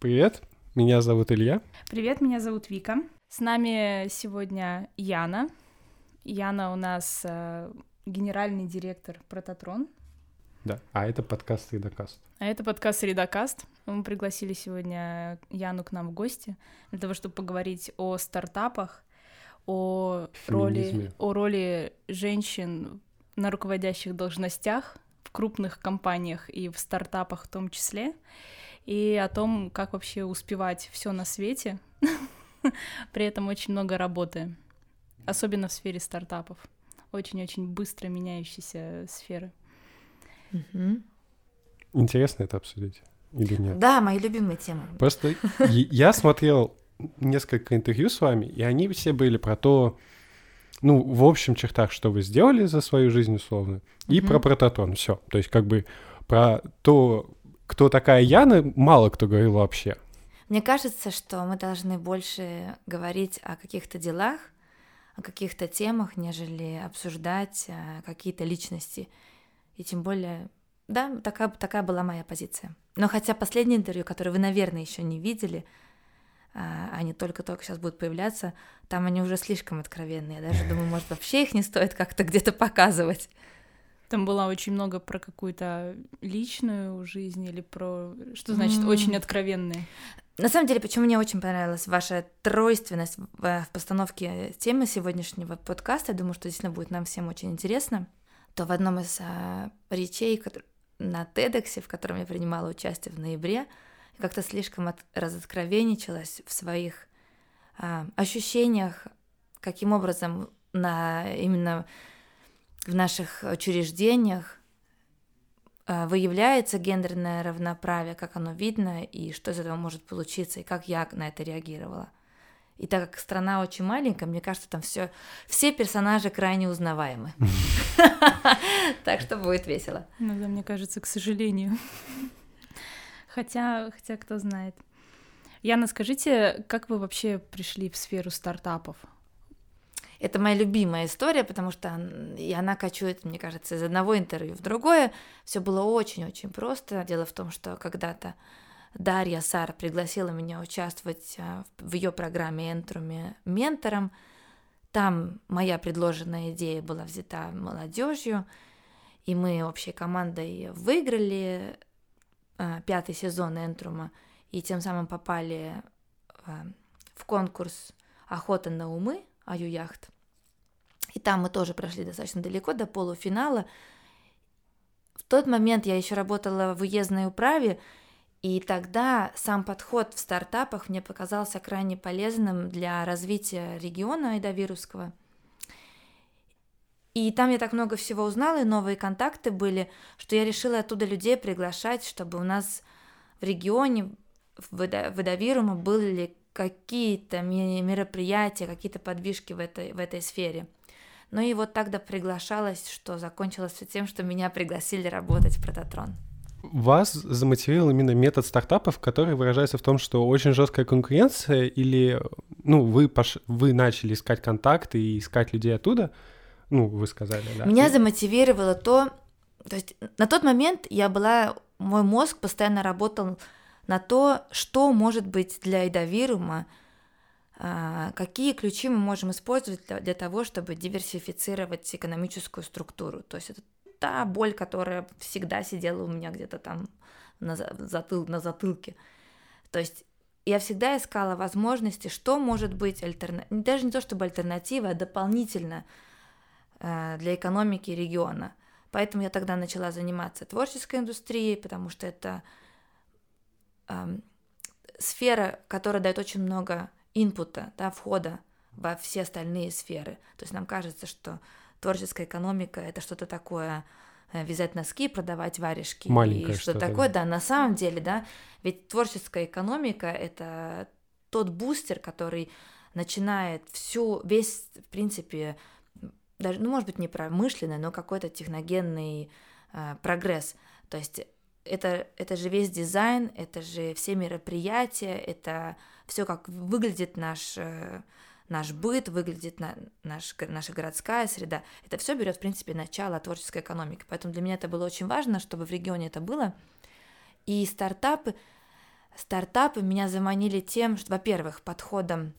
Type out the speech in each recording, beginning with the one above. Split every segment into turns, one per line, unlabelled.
Привет, меня зовут Илья.
Привет, меня зовут Вика. С нами сегодня Яна. Яна у нас э, генеральный директор Прототрон.
Да, а это подкаст Редокаст.
А это подкаст Редокаст. Мы пригласили сегодня Яну к нам в гости для того, чтобы поговорить о стартапах, о роли, о роли женщин на руководящих должностях в крупных компаниях и в стартапах в том числе, и о том, как вообще успевать все на свете, при этом очень много работы, особенно в сфере стартапов, очень-очень быстро меняющейся сферы.
Интересно это обсудить или нет?
Да, мои любимые темы.
Просто я смотрел несколько интервью с вами, и они все были про то, ну, в общем чертах, что вы сделали за свою жизнь условно, и про прототон, все. То есть как бы про то, кто такая Яна, мало кто говорил вообще.
Мне кажется, что мы должны больше говорить о каких-то делах, о каких-то темах, нежели обсуждать э, какие-то личности. И тем более, да, такая, такая была моя позиция. Но хотя последнее интервью, которое вы, наверное, еще не видели, а, они только-только сейчас будут появляться, там они уже слишком откровенные. Я даже думаю, может, вообще их не стоит как-то где-то показывать.
Там было очень много про какую-то личную жизнь или про... Что значит mm. очень откровенные?
На самом деле, почему мне очень понравилась ваша тройственность в, в постановке темы сегодняшнего подкаста, я думаю, что действительно будет нам всем очень интересно, то в одном из а, речей на TEDx, в котором я принимала участие в ноябре, как-то слишком от, разоткровенничалась в своих а, ощущениях, каким образом на именно в наших учреждениях а, выявляется гендерное равноправие, как оно видно и что из этого может получиться, и как я на это реагировала. И так как страна очень маленькая, мне кажется, там все, все персонажи крайне узнаваемы. Так что будет весело.
Ну да, мне кажется, к сожалению. Хотя, хотя кто знает. Яна, скажите, как вы вообще пришли в сферу стартапов?
Это моя любимая история, потому что и она кочует, мне кажется, из одного интервью в другое. Все было очень-очень просто. Дело в том, что когда-то Дарья Сар пригласила меня участвовать а, в ее программе Энтруме ментором. Там моя предложенная идея была взята молодежью, и мы общей командой выиграли а, пятый сезон Энтрума, и тем самым попали а, в конкурс «Охота на умы», Аю-яхт. И там мы тоже прошли достаточно далеко, до полуфинала. В тот момент я еще работала в уездной управе, и тогда сам подход в стартапах мне показался крайне полезным для развития региона Айдавирусского. И там я так много всего узнала, и новые контакты были, что я решила оттуда людей приглашать, чтобы у нас в регионе, в Эдавирума были какие-то мероприятия, какие-то подвижки в этой, в этой сфере. Ну и вот тогда приглашалась, что закончилось все тем, что меня пригласили работать в Прототрон.
Вас замотивировал именно метод стартапов, который выражается в том, что очень жесткая конкуренция, или ну, вы, пош... вы начали искать контакты и искать людей оттуда, ну, вы сказали, да.
Меня замотивировало то, то есть на тот момент я была, мой мозг постоянно работал на то, что может быть для эдовирума, а, какие ключи мы можем использовать для, для того, чтобы диверсифицировать экономическую структуру. То есть это та боль, которая всегда сидела у меня где-то там на, затыл, на затылке. То есть я всегда искала возможности, что может быть альтернатива, даже не то чтобы альтернатива, а дополнительно э, для экономики региона. Поэтому я тогда начала заниматься творческой индустрией, потому что это сфера, которая дает очень много инпута, да, входа во все остальные сферы. То есть нам кажется, что творческая экономика это что-то такое э, вязать носки, продавать варежки
Маленькое
и что, что такое, да. да, на самом деле, да, ведь творческая экономика это тот бустер, который начинает всю, весь, в принципе, даже, ну, может быть, не промышленный, но какой-то техногенный э, прогресс. То есть это, это же весь дизайн, это же все мероприятия, это все, как выглядит наш, э, наш быт, выглядит на, наш, наша городская среда. Это все берет, в принципе, начало творческой экономики. Поэтому для меня это было очень важно, чтобы в регионе это было. И стартапы, стартапы меня заманили тем, что, во-первых, подходом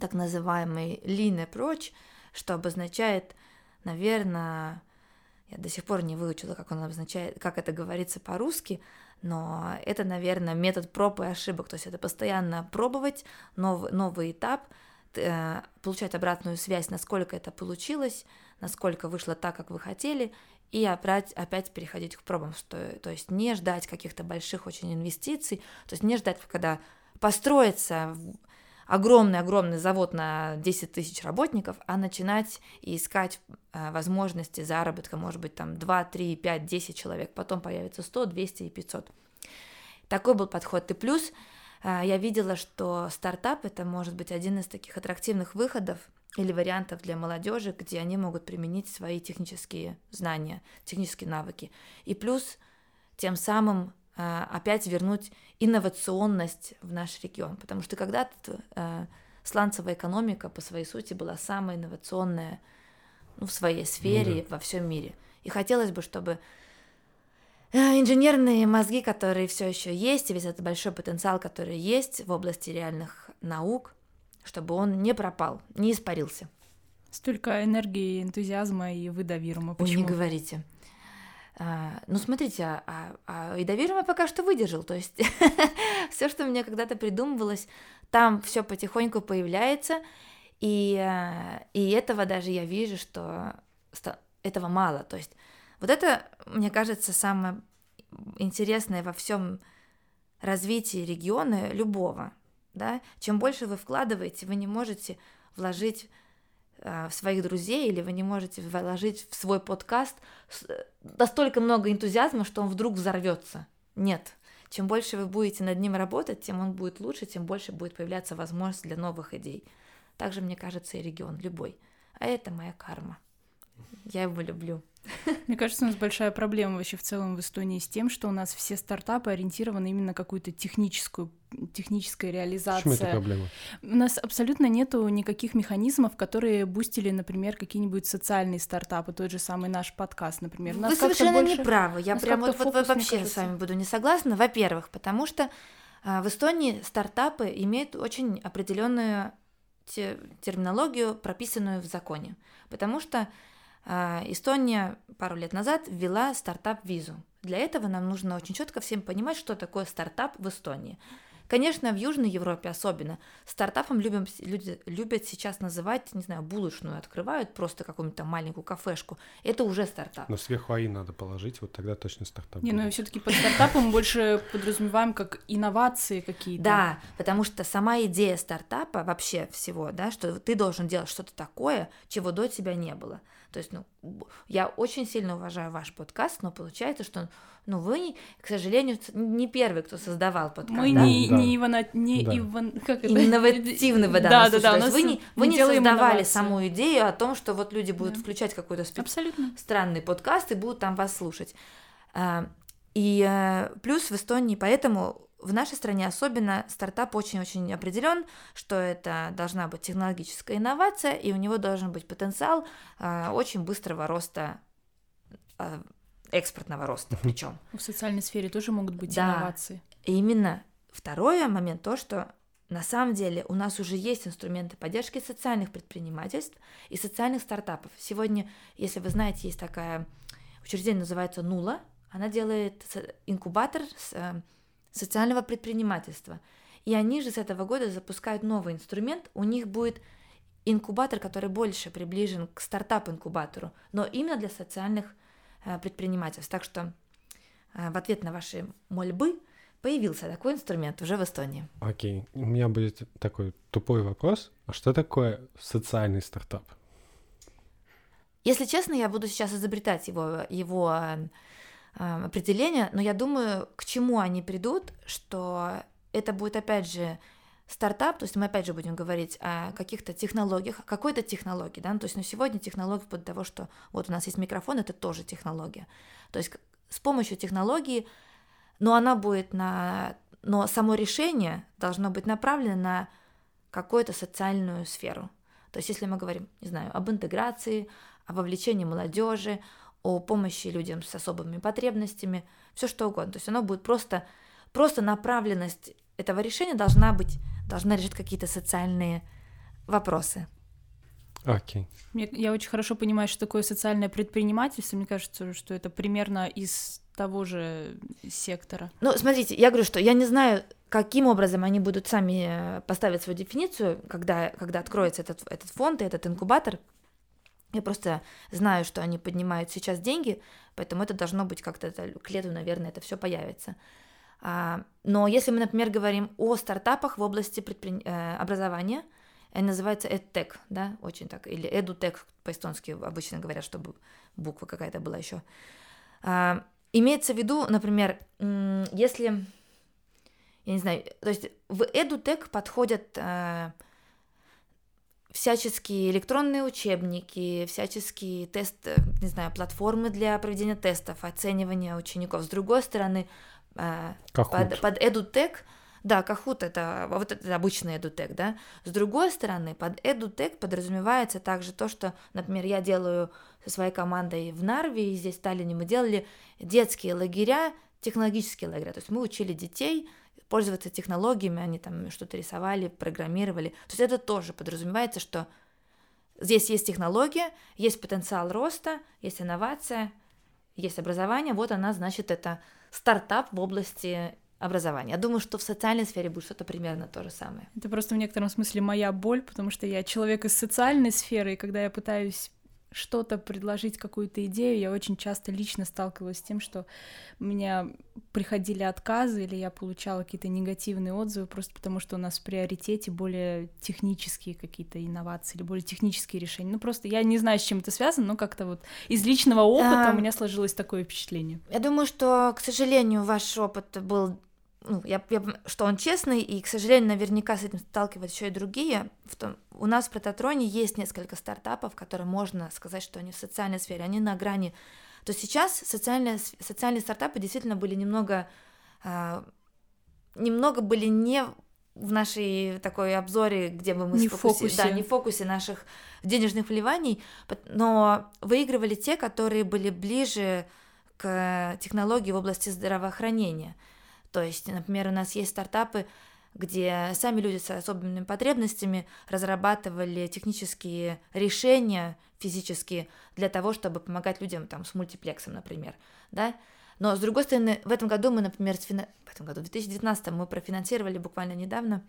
так называемый lean approach, что обозначает, наверное, я до сих пор не выучила, как он обозначает, как это говорится по-русски, но это, наверное, метод проб и ошибок, то есть это постоянно пробовать новый, новый этап, э, получать обратную связь, насколько это получилось, насколько вышло так, как вы хотели, и опять, опять переходить к пробам, что, то есть не ждать каких-то больших очень инвестиций, то есть не ждать, когда построится огромный-огромный завод на 10 тысяч работников, а начинать и искать э, возможности заработка, может быть, там 2, 3, 5, 10 человек, потом появится 100, 200 и 500. Такой был подход. И плюс э, я видела, что стартап это может быть один из таких аттрактивных выходов или вариантов для молодежи, где они могут применить свои технические знания, технические навыки. И плюс тем самым э, опять вернуть инновационность в наш регион, потому что когда-то э, сланцевая экономика по своей сути была самая инновационная ну, в своей сфере ну, да. во всем мире. И хотелось бы, чтобы э, инженерные мозги, которые все еще есть, и весь этот большой потенциал, который есть в области реальных наук, чтобы он не пропал, не испарился.
Столько энергии, энтузиазма и вы Почему?
Ой, не говорите. А, ну, смотрите, а, а, а и пока что выдержал. То есть все, что мне когда-то придумывалось, там все потихоньку появляется. И, а, и этого даже я вижу, что этого мало. То есть вот это, мне кажется, самое интересное во всем развитии региона любого да, чем больше вы вкладываете, вы не можете вложить в своих друзей или вы не можете вложить в свой подкаст э, настолько много энтузиазма, что он вдруг взорвется. Нет. Чем больше вы будете над ним работать, тем он будет лучше, тем больше будет появляться возможность для новых идей. Также, мне кажется, и регион, любой. А это моя карма. Я его люблю.
Мне кажется, у нас большая проблема вообще в целом в Эстонии с тем, что у нас все стартапы ориентированы именно на какую-то техническую техническая реализация. Почему
это проблема?
У нас абсолютно нету никаких механизмов, которые бустили, например, какие-нибудь социальные стартапы, тот же самый наш подкаст, например.
Вы совершенно больше... не правы. Я прям вот, вот вообще кажется... с вами буду не согласна. Во-первых, потому что а, в Эстонии стартапы имеют очень определенную терминологию, прописанную в законе. Потому что Эстония пару лет назад ввела стартап-визу. Для этого нам нужно очень четко всем понимать, что такое стартап в Эстонии. Конечно, в Южной Европе особенно. Стартапом любим, люди любят сейчас называть, не знаю, булочную открывают, просто какую-нибудь там маленькую кафешку. Это уже стартап.
Но сверху АИ надо положить, вот тогда точно стартап.
Не, ну все таки под стартапом больше подразумеваем как инновации какие-то.
Да, потому что сама идея стартапа вообще всего, да, что ты должен делать что-то такое, чего до тебя не было. То есть, ну, я очень сильно уважаю ваш подкаст, но получается, что ну, вы, к сожалению, не первый, кто создавал подкаст.
Мы
да?
не, да. не, ивана, не да. иван,
как это? инновативны в данном да, случае. Да, да, вы не, вы не создавали инновации. саму идею о том, что вот люди будут да. включать какой-то спе- Абсолютно. странный подкаст и будут там вас слушать. А, и э, плюс в Эстонии, поэтому в нашей стране особенно стартап очень-очень определен, что это должна быть технологическая инновация, и у него должен быть потенциал э, очень быстрого роста, э, экспортного роста причем.
В социальной сфере тоже могут быть да. инновации.
И именно второй момент то, что на самом деле у нас уже есть инструменты поддержки социальных предпринимательств и социальных стартапов. Сегодня, если вы знаете, есть такая учреждение, называется Нула. Она делает инкубатор с э, социального предпринимательства. И они же с этого года запускают новый инструмент. У них будет инкубатор, который больше приближен к стартап-инкубатору, но именно для социальных э, предпринимательств. Так что э, в ответ на ваши мольбы появился такой инструмент уже в Эстонии.
Окей, у меня будет такой тупой вопрос. А что такое социальный стартап?
Если честно, я буду сейчас изобретать его, его э, определения, но я думаю, к чему они придут, что это будет опять же стартап, то есть мы опять же будем говорить о каких-то технологиях, о какой-то технологии, да, ну, то есть на сегодня технология до того, что вот у нас есть микрофон, это тоже технология, то есть с помощью технологии, но она будет на, но само решение должно быть направлено на какую-то социальную сферу, то есть если мы говорим, не знаю, об интеграции, о вовлечении молодежи, о помощи людям с особыми потребностями, все что угодно. То есть оно будет просто просто направленность этого решения должна быть, должна решить какие-то социальные вопросы.
Окей.
Okay. Я очень хорошо понимаю, что такое социальное предпринимательство. Мне кажется, что это примерно из того же сектора.
Ну, смотрите, я говорю, что я не знаю, каким образом они будут сами э, поставить свою дефиницию, когда, когда откроется этот, этот фонд и этот инкубатор. Я просто знаю, что они поднимают сейчас деньги, поэтому это должно быть как-то к лету, наверное, это все появится. А, но если мы, например, говорим о стартапах в области предпри... Э, образования, называется EdTech, да, очень так, или EduTech по-эстонски обычно говорят, чтобы буква какая-то была еще. А, имеется в виду, например, если, я не знаю, то есть в EduTech подходят а, всяческие электронные учебники, всяческие тест, не знаю, платформы для проведения тестов, оценивания учеников. С другой стороны, а, под, под EduTech да, Кахут это вот это обычный edutech, да. С другой стороны, под edutech подразумевается также то, что, например, я делаю со своей командой в Нарве, и здесь в Таллине мы делали детские лагеря, технологические лагеря. То есть мы учили детей пользоваться технологиями, они там что-то рисовали, программировали. То есть это тоже подразумевается, что здесь есть технология, есть потенциал роста, есть инновация, есть образование, вот она, значит, это стартап в области образования. Я думаю, что в социальной сфере будет что-то примерно то же самое.
Это просто в некотором смысле моя боль, потому что я человек из социальной сферы, и когда я пытаюсь что-то предложить, какую-то идею, я очень часто лично сталкивалась с тем, что у меня приходили отказы или я получала какие-то негативные отзывы просто потому, что у нас в приоритете более технические какие-то инновации или более технические решения. Ну просто я не знаю, с чем это связано, но как-то вот из личного опыта а... у меня сложилось такое впечатление.
Я думаю, что, к сожалению, ваш опыт был ну, я, я, что он честный, и, к сожалению, наверняка с этим сталкиваются еще и другие. В том, у нас в Прототроне есть несколько стартапов, которые можно сказать, что они в социальной сфере, они на грани. То сейчас социальные, социальные стартапы действительно были немного, э, немного были не в нашей такой обзоре, где бы мы
не фокусе,
да, не в фокусе наших денежных вливаний, но выигрывали те, которые были ближе к технологии в области здравоохранения. То есть, например, у нас есть стартапы, где сами люди с особенными потребностями разрабатывали технические решения физические для того, чтобы помогать людям там, с мультиплексом, например, да. Но, с другой стороны, в этом году мы, например, фина... в этом году, в 2019 мы профинансировали буквально недавно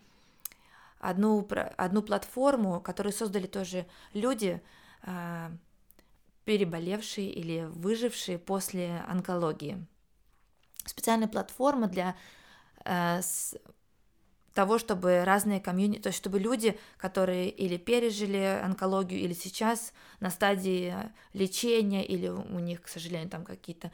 одну, одну платформу, которую создали тоже люди, а, переболевшие или выжившие после онкологии специальная платформа для э, с, того, чтобы разные комьюнити, то есть чтобы люди, которые или пережили онкологию, или сейчас на стадии лечения, или у них, к сожалению, там какие-то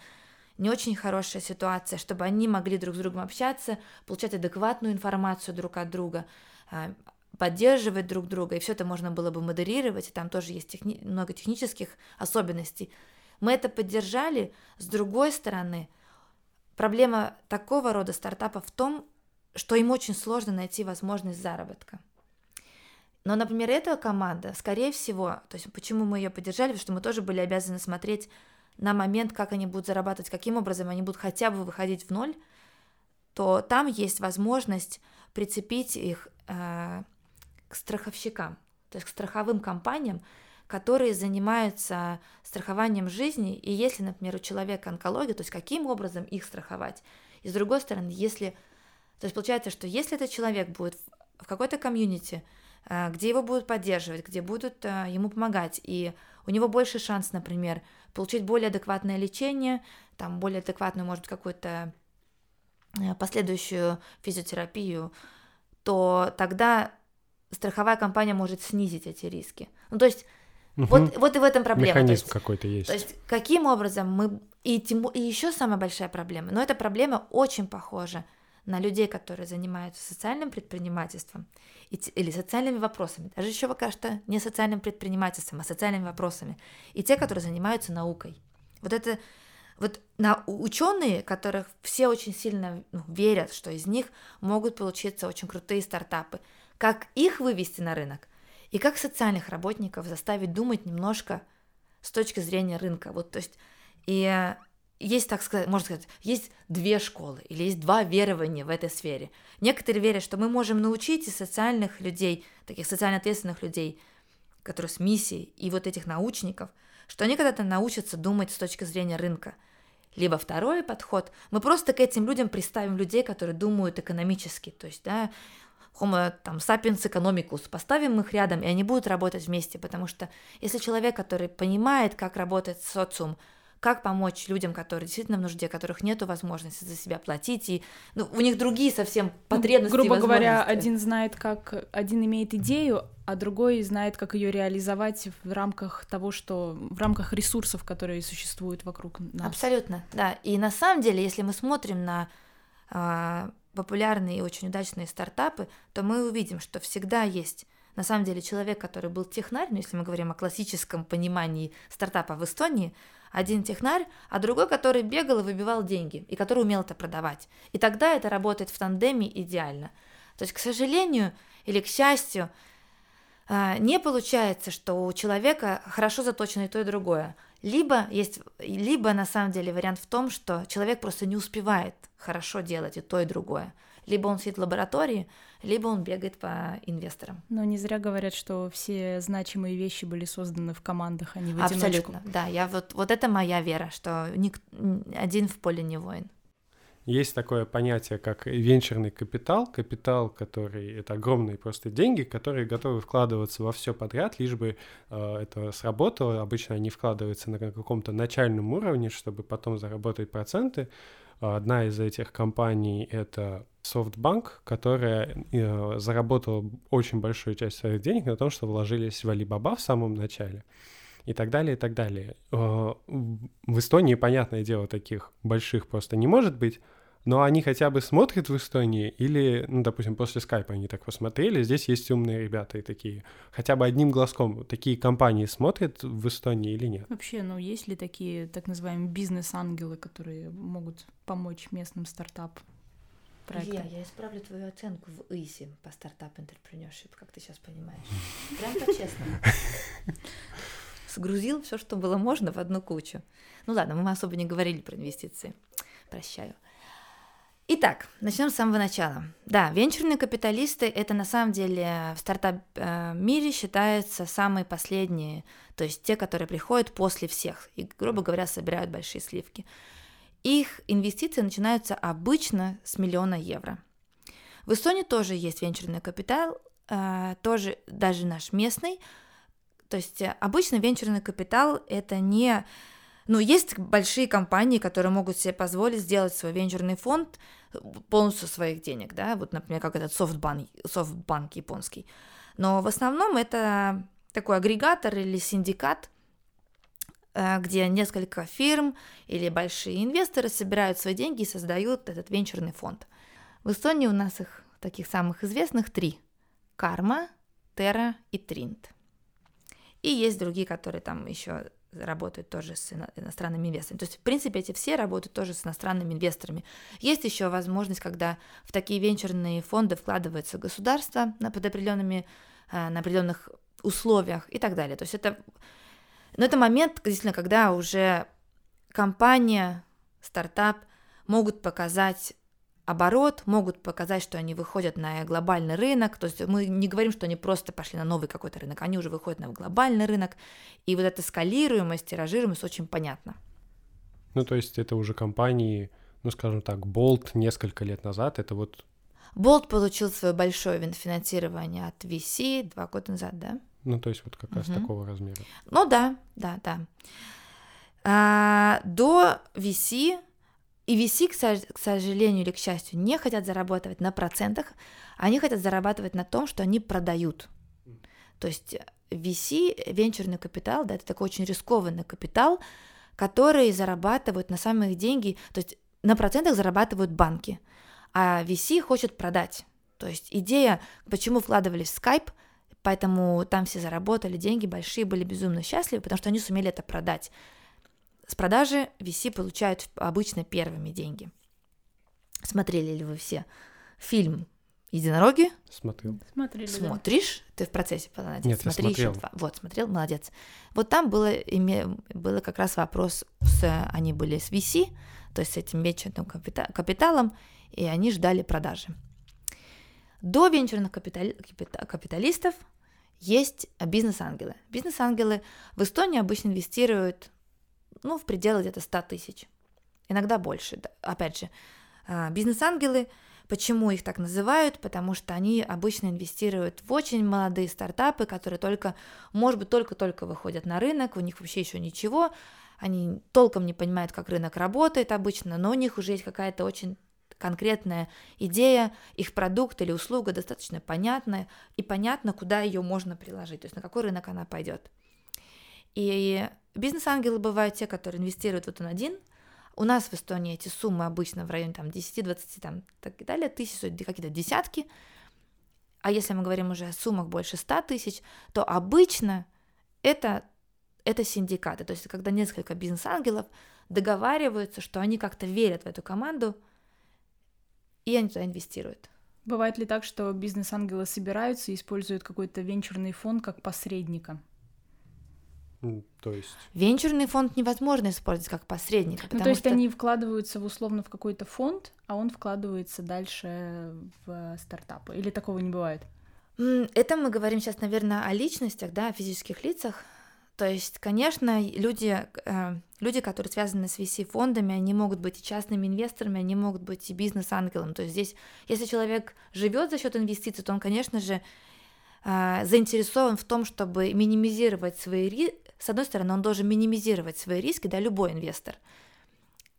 не очень хорошая ситуация, чтобы они могли друг с другом общаться, получать адекватную информацию друг от друга, э, поддерживать друг друга, и все это можно было бы модерировать, и там тоже есть техни- много технических особенностей. Мы это поддержали, с другой стороны – Проблема такого рода стартапа в том, что им очень сложно найти возможность заработка. Но, например, эта команда, скорее всего, то есть почему мы ее поддержали, потому что мы тоже были обязаны смотреть на момент, как они будут зарабатывать, каким образом они будут хотя бы выходить в ноль, то там есть возможность прицепить их э, к страховщикам, то есть к страховым компаниям, которые занимаются страхованием жизни, и если, например, у человека онкология, то есть каким образом их страховать. И с другой стороны, если... То есть получается, что если этот человек будет в какой-то комьюнити, э, где его будут поддерживать, где будут э, ему помогать, и у него больше шанс, например, получить более адекватное лечение, там более адекватную, может, какую-то э, последующую физиотерапию, то тогда страховая компания может снизить эти риски. Ну, то есть Угу. Вот, вот и в этом проблема.
Механизм какой-то есть.
То есть каким образом мы... И, тем... и еще самая большая проблема, но эта проблема очень похожа на людей, которые занимаются социальным предпринимательством или социальными вопросами, даже еще пока что не социальным предпринимательством, а социальными вопросами, и те, которые занимаются наукой. Вот это вот на ученые, которых все очень сильно ну, верят, что из них могут получиться очень крутые стартапы, как их вывести на рынок, и как социальных работников заставить думать немножко с точки зрения рынка. Вот, то есть, и есть, так сказать, можно сказать, есть две школы или есть два верования в этой сфере. Некоторые верят, что мы можем научить и социальных людей, таких социально ответственных людей, которые с миссией, и вот этих научников, что они когда-то научатся думать с точки зрения рынка. Либо второй подход, мы просто к этим людям представим людей, которые думают экономически, то есть, да, Homo там, sapiens economicus, поставим их рядом, и они будут работать вместе, потому что если человек, который понимает, как работает социум, как помочь людям, которые действительно в нужде, которых нет возможности за себя платить, и ну, у них другие совсем ну, потребности.
Ну, грубо говоря, один знает, как один имеет идею, а другой знает, как ее реализовать в рамках того, что в рамках ресурсов, которые существуют вокруг нас.
Абсолютно, да. И на самом деле, если мы смотрим на э, популярные и очень удачные стартапы, то мы увидим, что всегда есть на самом деле человек, который был технарь, ну, если мы говорим о классическом понимании стартапа в Эстонии, один технарь, а другой, который бегал и выбивал деньги, и который умел это продавать. И тогда это работает в тандеме идеально. То есть, к сожалению или к счастью, а, не получается, что у человека хорошо заточено и то, и другое. Либо есть, либо на самом деле вариант в том, что человек просто не успевает хорошо делать и то, и другое. Либо он сидит в лаборатории, либо он бегает по инвесторам.
Но не зря говорят, что все значимые вещи были созданы в командах, а не в
одиночку. Абсолютно, да. Я вот, вот это моя вера, что ник, один в поле не воин.
Есть такое понятие, как венчурный капитал. Капитал, который это огромные просто деньги, которые готовы вкладываться во все подряд, лишь бы э, это сработало. Обычно они вкладываются на каком-то начальном уровне, чтобы потом заработать проценты. Одна из этих компаний — это SoftBank, которая э, заработала очень большую часть своих денег на том, что вложились в Alibaba в самом начале. И так далее, и так далее. Э, в Эстонии, понятное дело, таких больших просто не может быть, но они хотя бы смотрят в Эстонии или, ну, допустим, после скайпа они так посмотрели, здесь есть умные ребята и такие, хотя бы одним глазком, такие компании смотрят в Эстонии или нет?
Вообще, ну, есть ли такие так называемые бизнес-ангелы, которые могут помочь местным стартапам?
проектам. Я, я исправлю твою оценку в ИСИ по стартап entrepreneurship, как ты сейчас понимаешь. Прям по-честному. Сгрузил все, что было можно, в одну кучу. Ну ладно, мы особо не говорили про инвестиции. Прощаю. Итак, начнем с самого начала. Да, венчурные капиталисты это на самом деле в стартап-мире считаются самые последние, то есть те, которые приходят после всех и, грубо говоря, собирают большие сливки. Их инвестиции начинаются обычно с миллиона евро. В Эстонии тоже есть венчурный капитал, э, тоже даже наш местный. То есть э, обычно венчурный капитал это не... Ну, есть большие компании, которые могут себе позволить сделать свой венчурный фонд полностью своих денег, да, вот, например, как этот софтбанк, софтбанк японский. Но в основном это такой агрегатор или синдикат, Э, где несколько фирм или большие инвесторы собирают свои деньги и создают этот венчурный фонд. В Эстонии у нас их таких самых известных три. Карма, Терра и Тринт. И есть другие, которые там еще работают тоже с иностранными инвесторами. То есть, в принципе, эти все работают тоже с иностранными инвесторами. Есть еще возможность, когда в такие венчурные фонды вкладывается государство на, под определенными, э, на определенных условиях и так далее. То есть это но это момент, действительно, когда уже компания, стартап могут показать оборот, могут показать, что они выходят на глобальный рынок. То есть мы не говорим, что они просто пошли на новый какой-то рынок, они уже выходят на глобальный рынок. И вот эта скалируемость, тиражируемость очень понятна.
Ну, то есть это уже компании, ну, скажем так, Bolt несколько лет назад, это вот...
Bolt получил свое большое финансирование от VC два года назад, да?
Ну, то есть вот как раз угу. такого размера.
Ну да, да, да. А, до VC, и VC, к, сожалению или к счастью, не хотят зарабатывать на процентах, они хотят зарабатывать на том, что они продают. То есть VC, венчурный капитал, да, это такой очень рискованный капитал, который зарабатывают на самых деньги, то есть на процентах зарабатывают банки, а VC хочет продать. То есть идея, почему вкладывались в Skype – Поэтому там все заработали деньги большие, были безумно счастливы, потому что они сумели это продать. С продажи VC получают обычно первыми деньги. Смотрели ли вы все фильм Единороги?
Смотрел.
Смотрели,
Смотришь? Да. Ты в процессе молодец.
Нет,
Смотри
я смотрел.
еще два. Вот, смотрел, молодец. Вот там было, име, было как раз вопрос, с, они были с VC, то есть с этим венчурным капита, капиталом, и они ждали продажи. До венчурных капитали, капиталистов есть бизнес-ангелы. Бизнес-ангелы в Эстонии обычно инвестируют ну, в пределах где-то 100 тысяч, иногда больше. Опять же, а, бизнес-ангелы – Почему их так называют? Потому что они обычно инвестируют в очень молодые стартапы, которые только, может быть, только-только выходят на рынок, у них вообще еще ничего, они толком не понимают, как рынок работает обычно, но у них уже есть какая-то очень конкретная идея, их продукт или услуга достаточно понятная, и понятно, куда ее можно приложить, то есть на какой рынок она пойдет. И бизнес-ангелы бывают те, которые инвестируют вот он один, у нас в Эстонии эти суммы обычно в районе там 10-20 там так и далее, тысяч, какие-то десятки. А если мы говорим уже о суммах больше 100 тысяч, то обычно это, это синдикаты. То есть когда несколько бизнес-ангелов договариваются, что они как-то верят в эту команду, и они туда инвестируют.
Бывает ли так, что бизнес-ангелы собираются и используют какой-то венчурный фонд как посредника?
То есть...
Венчурный фонд невозможно использовать как посредника.
Ну, то есть что... они вкладываются в условно в какой-то фонд, а он вкладывается дальше в стартапы. Или такого не бывает?
Это мы говорим сейчас, наверное, о личностях, да, о физических лицах. То есть, конечно, люди, э, люди, которые связаны с VC-фондами, они могут быть и частными инвесторами, они могут быть и бизнес-ангелом. То есть здесь, если человек живет за счет инвестиций, то он, конечно же, э, заинтересован в том, чтобы минимизировать свои риски, с одной стороны, он должен минимизировать свои риски, да, любой инвестор.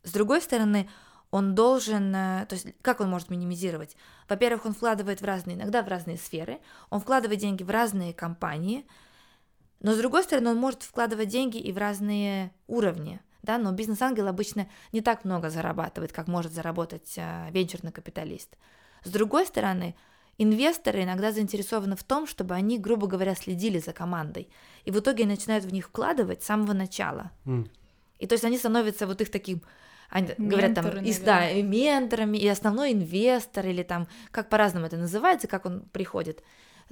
С другой стороны, он должен, э, то есть как он может минимизировать? Во-первых, он вкладывает в разные, иногда в разные сферы, он вкладывает деньги в разные компании, но с другой стороны, он может вкладывать деньги и в разные уровни, да, но бизнес-ангел обычно не так много зарабатывает, как может заработать э, венчурный капиталист. С другой стороны, Инвесторы иногда заинтересованы в том, чтобы они, грубо говоря, следили за командой. И в итоге начинают в них вкладывать с самого начала. Mm. И то есть они становятся вот их таким, они Менторы, говорят там, и, да, и менторами, и основной инвестор, или там, как по-разному это называется, как он приходит.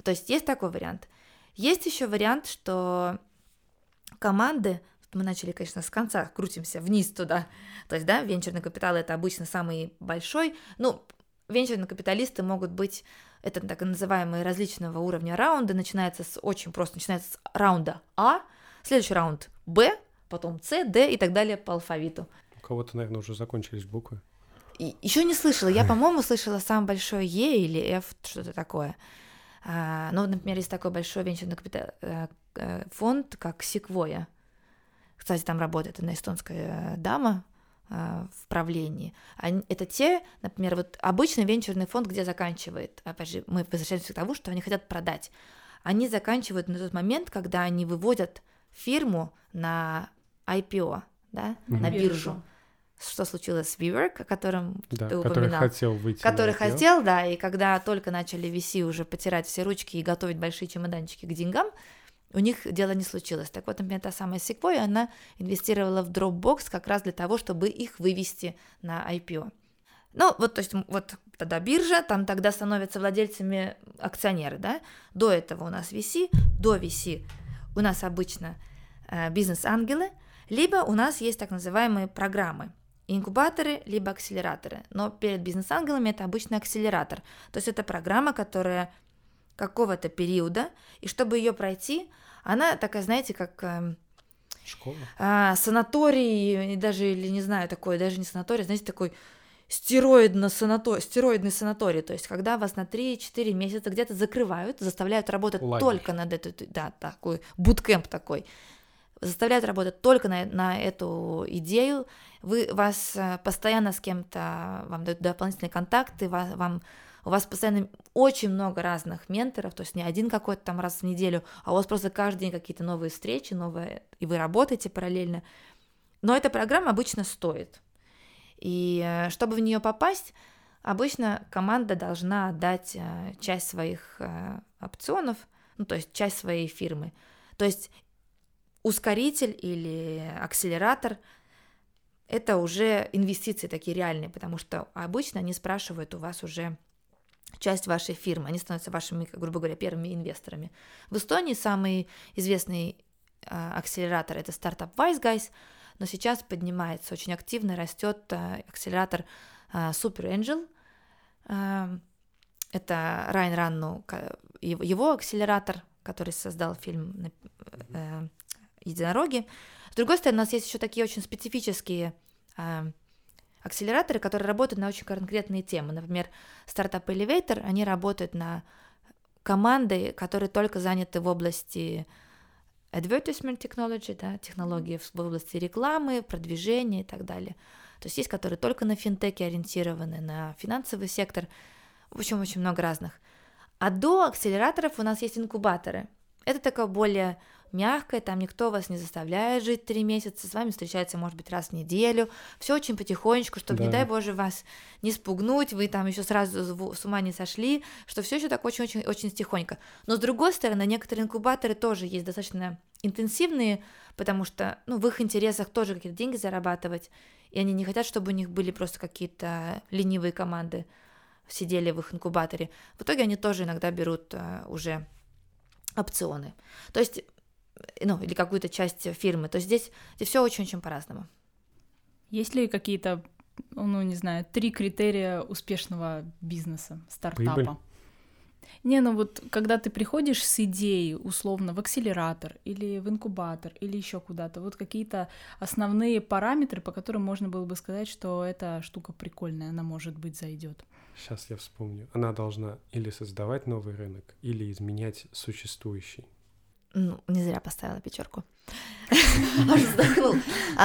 То есть есть такой вариант. Есть еще вариант, что команды, мы начали, конечно, с конца, крутимся вниз туда. То есть, да, венчурный капитал это обычно самый большой. Ну, венчурные капиталисты могут быть это так называемые различного уровня раунды, начинается с очень просто, начинается с раунда А, следующий раунд Б, потом С, Д и так далее по алфавиту.
У кого-то, наверное, уже закончились буквы.
И, еще не слышала. Я, по-моему, слышала самое большое Е или F, что-то такое. А, ну, например, есть такой большой венчурный капитал, э, э, фонд, как Секвоя. Кстати, там работает одна эстонская дама, а, в правлении. Они, это те, например, вот обычный венчурный фонд, где заканчивает, опять же, мы возвращаемся к тому, что они хотят продать. Они заканчивают на тот момент, когда они выводят фирму на IPO, да, mm-hmm. на биржу. Что случилось с WeWork, о котором
да,
ты
упоминал? Который хотел выйти
Который хотел, да, и когда только начали VC уже потирать все ручки и готовить большие чемоданчики к деньгам, у них дело не случилось. Так вот, например, та самая Sequoia, она инвестировала в Dropbox как раз для того, чтобы их вывести на IPO. Ну, вот, то есть, вот тогда биржа, там тогда становятся владельцами акционеры, да. До этого у нас VC, до VC у нас обычно э, бизнес-ангелы, либо у нас есть так называемые программы, инкубаторы, либо акселераторы. Но перед бизнес-ангелами это обычно акселератор. То есть это программа, которая какого-то периода, и чтобы ее пройти, она такая, знаете, как... Э,
Школа?
А, санаторий, даже, или не знаю, такой, даже не санаторий, знаете, такой стероидно санатор... стероидный санаторий, то есть когда вас на 3-4 месяца где-то закрывают, заставляют работать Лагерь. только над эту, да, такой, буткемп такой, заставляют работать только на, на эту идею, вы, вас э, постоянно с кем-то, вам дают дополнительные контакты, вам у вас постоянно очень много разных менторов, то есть не один какой-то там раз в неделю, а у вас просто каждый день какие-то новые встречи, новые, и вы работаете параллельно. Но эта программа обычно стоит. И э, чтобы в нее попасть, обычно команда должна отдать э, часть своих опционов, ну, то есть часть своей фирмы. То есть ускоритель или акселератор – это уже инвестиции такие реальные, потому что обычно они спрашивают у вас уже часть вашей фирмы, они становятся вашими, грубо говоря, первыми инвесторами. В Эстонии самый известный э, акселератор это стартап Wise Guys, но сейчас поднимается очень активно, растет э, акселератор э, Super Angel. Это Райан Ранну, его акселератор, который создал фильм э, «Единороги». С другой стороны, у нас есть еще такие очень специфические э, акселераторы, которые работают на очень конкретные темы. Например, Startup Elevator, они работают на команды, которые только заняты в области advertisement technology, да, технологии в области рекламы, продвижения и так далее. То есть есть, которые только на финтеке ориентированы, на финансовый сектор, в общем, очень много разных. А до акселераторов у нас есть инкубаторы. Это такое более мягкое, там никто вас не заставляет жить три месяца, с вами встречается, может быть, раз в неделю, все очень потихонечку, чтобы, да. не дай боже, вас не спугнуть, вы там еще сразу с ума не сошли, что все еще так очень-очень-очень тихонько. Но с другой стороны, некоторые инкубаторы тоже есть достаточно интенсивные, потому что, ну, в их интересах тоже какие-то деньги зарабатывать, и они не хотят, чтобы у них были просто какие-то ленивые команды, сидели в их инкубаторе. В итоге они тоже иногда берут а, уже опционы. То есть ну, или какую-то часть фирмы. То есть здесь, здесь все очень-очень по-разному.
Есть ли какие-то, ну, не знаю, три критерия успешного бизнеса, стартапа? Прибыль. Не, ну вот когда ты приходишь с идеей, условно, в акселератор или в инкубатор или еще куда-то, вот какие-то основные параметры, по которым можно было бы сказать, что эта штука прикольная, она может быть зайдет.
Сейчас я вспомню. Она должна или создавать новый рынок, или изменять существующий.
Ну, не зря поставила пятерку. Аж вздохнул.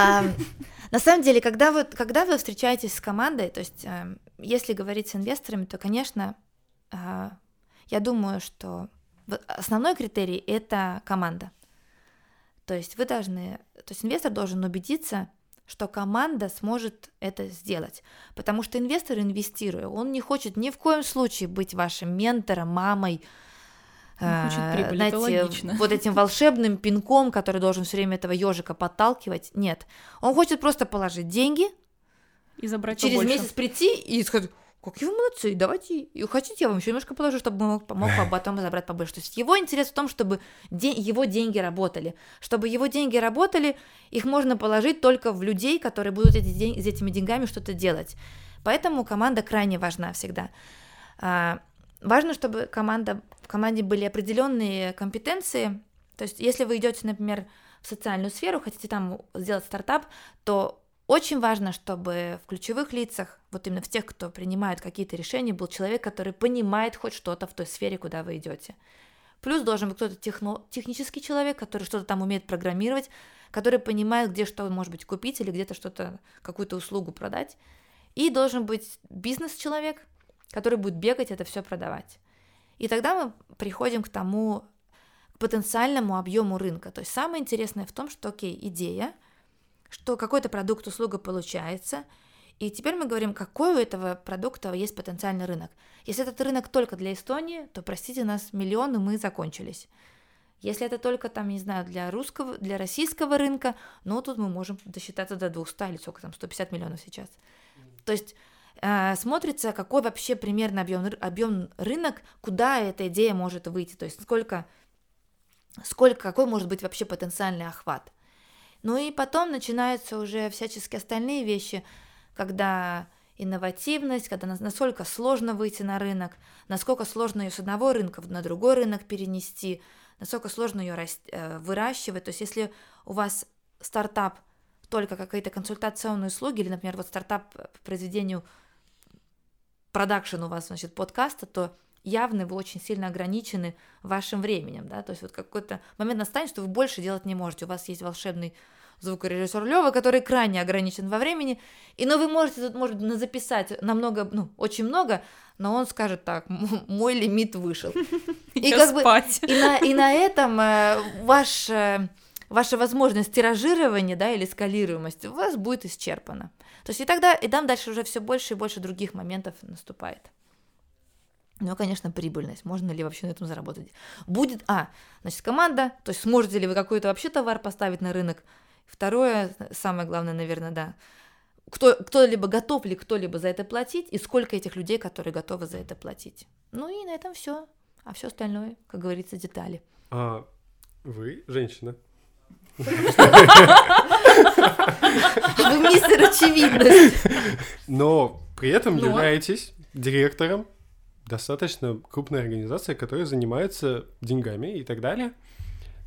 На самом деле, когда вы, когда вы встречаетесь с командой, то есть эм, если говорить с инвесторами, то, конечно, а, я думаю, что основной критерий — это команда. То есть вы должны, то есть инвестор должен убедиться, что команда сможет это сделать. Потому что инвестор, инвестируя, он не хочет ни в коем случае быть вашим ментором, мамой,
прибыль, знаете,
вот этим волшебным пинком, который должен все время этого ежика подталкивать. Нет. Он хочет просто положить деньги,
и забрать
через
побольше.
месяц прийти и сказать, какие вы молодцы, давайте, и хотите, я вам еще немножко положу, чтобы мог, мог потом забрать побольше. То есть его интерес в том, чтобы де- его деньги работали. Чтобы его деньги работали, их можно положить только в людей, которые будут эти день- с этими деньгами что-то делать. Поэтому команда крайне важна всегда. Важно, чтобы команда в команде были определенные компетенции. То есть, если вы идете, например, в социальную сферу, хотите там сделать стартап, то очень важно, чтобы в ключевых лицах, вот именно в тех, кто принимает какие-то решения, был человек, который понимает хоть что-то в той сфере, куда вы идете. Плюс должен быть кто-то техно, технический человек, который что-то там умеет программировать, который понимает, где что может быть купить или где-то что-то, какую-то услугу продать. И должен быть бизнес-человек, который будет бегать это все продавать. И тогда мы приходим к тому к потенциальному объему рынка. То есть самое интересное в том, что, окей, идея, что какой-то продукт, услуга получается, и теперь мы говорим, какой у этого продукта есть потенциальный рынок. Если этот рынок только для Эстонии, то, простите нас, миллионы мы закончились. Если это только там, не знаю, для русского, для российского рынка, ну, тут мы можем досчитаться до 200 или сколько там, 150 миллионов сейчас. То есть смотрится, какой вообще примерно объем, объем рынок, куда эта идея может выйти, то есть сколько, сколько, какой может быть вообще потенциальный охват. Ну и потом начинаются уже всяческие остальные вещи, когда инновативность, когда насколько сложно выйти на рынок, насколько сложно ее с одного рынка на другой рынок перенести, насколько сложно ее э, выращивать. То есть если у вас стартап только какие-то консультационные услуги, или, например, вот стартап по произведению продакшн у вас, значит, подкаста, то явно вы очень сильно ограничены вашим временем, да, то есть вот какой-то момент настанет, что вы больше делать не можете, у вас есть волшебный звукорежиссер Лева, который крайне ограничен во времени, и но ну, вы можете тут, может записать намного, ну, очень много, но он скажет так, мой лимит вышел.
И как бы
и на, и на этом э, ваш э, ваша возможность тиражирования, да, или скалируемости у вас будет исчерпана. То есть и тогда, и там дальше уже все больше и больше других моментов наступает. Ну, конечно, прибыльность. Можно ли вообще на этом заработать? Будет, а, значит, команда, то есть сможете ли вы какой-то вообще товар поставить на рынок? Второе, самое главное, наверное, да, кто, кто-либо готов ли кто-либо за это платить, и сколько этих людей, которые готовы за это платить. Ну и на этом все. А все остальное, как говорится, детали.
А вы женщина? Вы
мистер очевидность.
Но при этом являетесь директором достаточно крупной организации, которая занимается деньгами и так далее.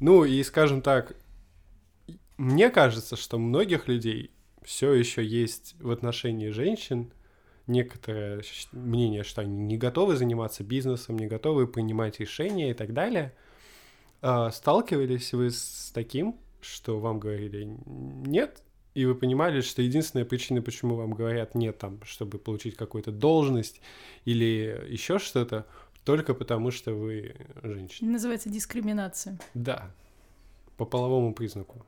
Ну и, скажем так, мне кажется, что многих людей все еще есть в отношении женщин некоторое мнение, что они не готовы заниматься бизнесом, не готовы принимать решения и так далее. А, сталкивались вы с таким, что вам говорили нет, и вы понимали, что единственная причина, почему вам говорят нет, там, чтобы получить какую-то должность или еще что-то, только потому, что вы женщина.
Называется дискриминация.
Да, по половому признаку.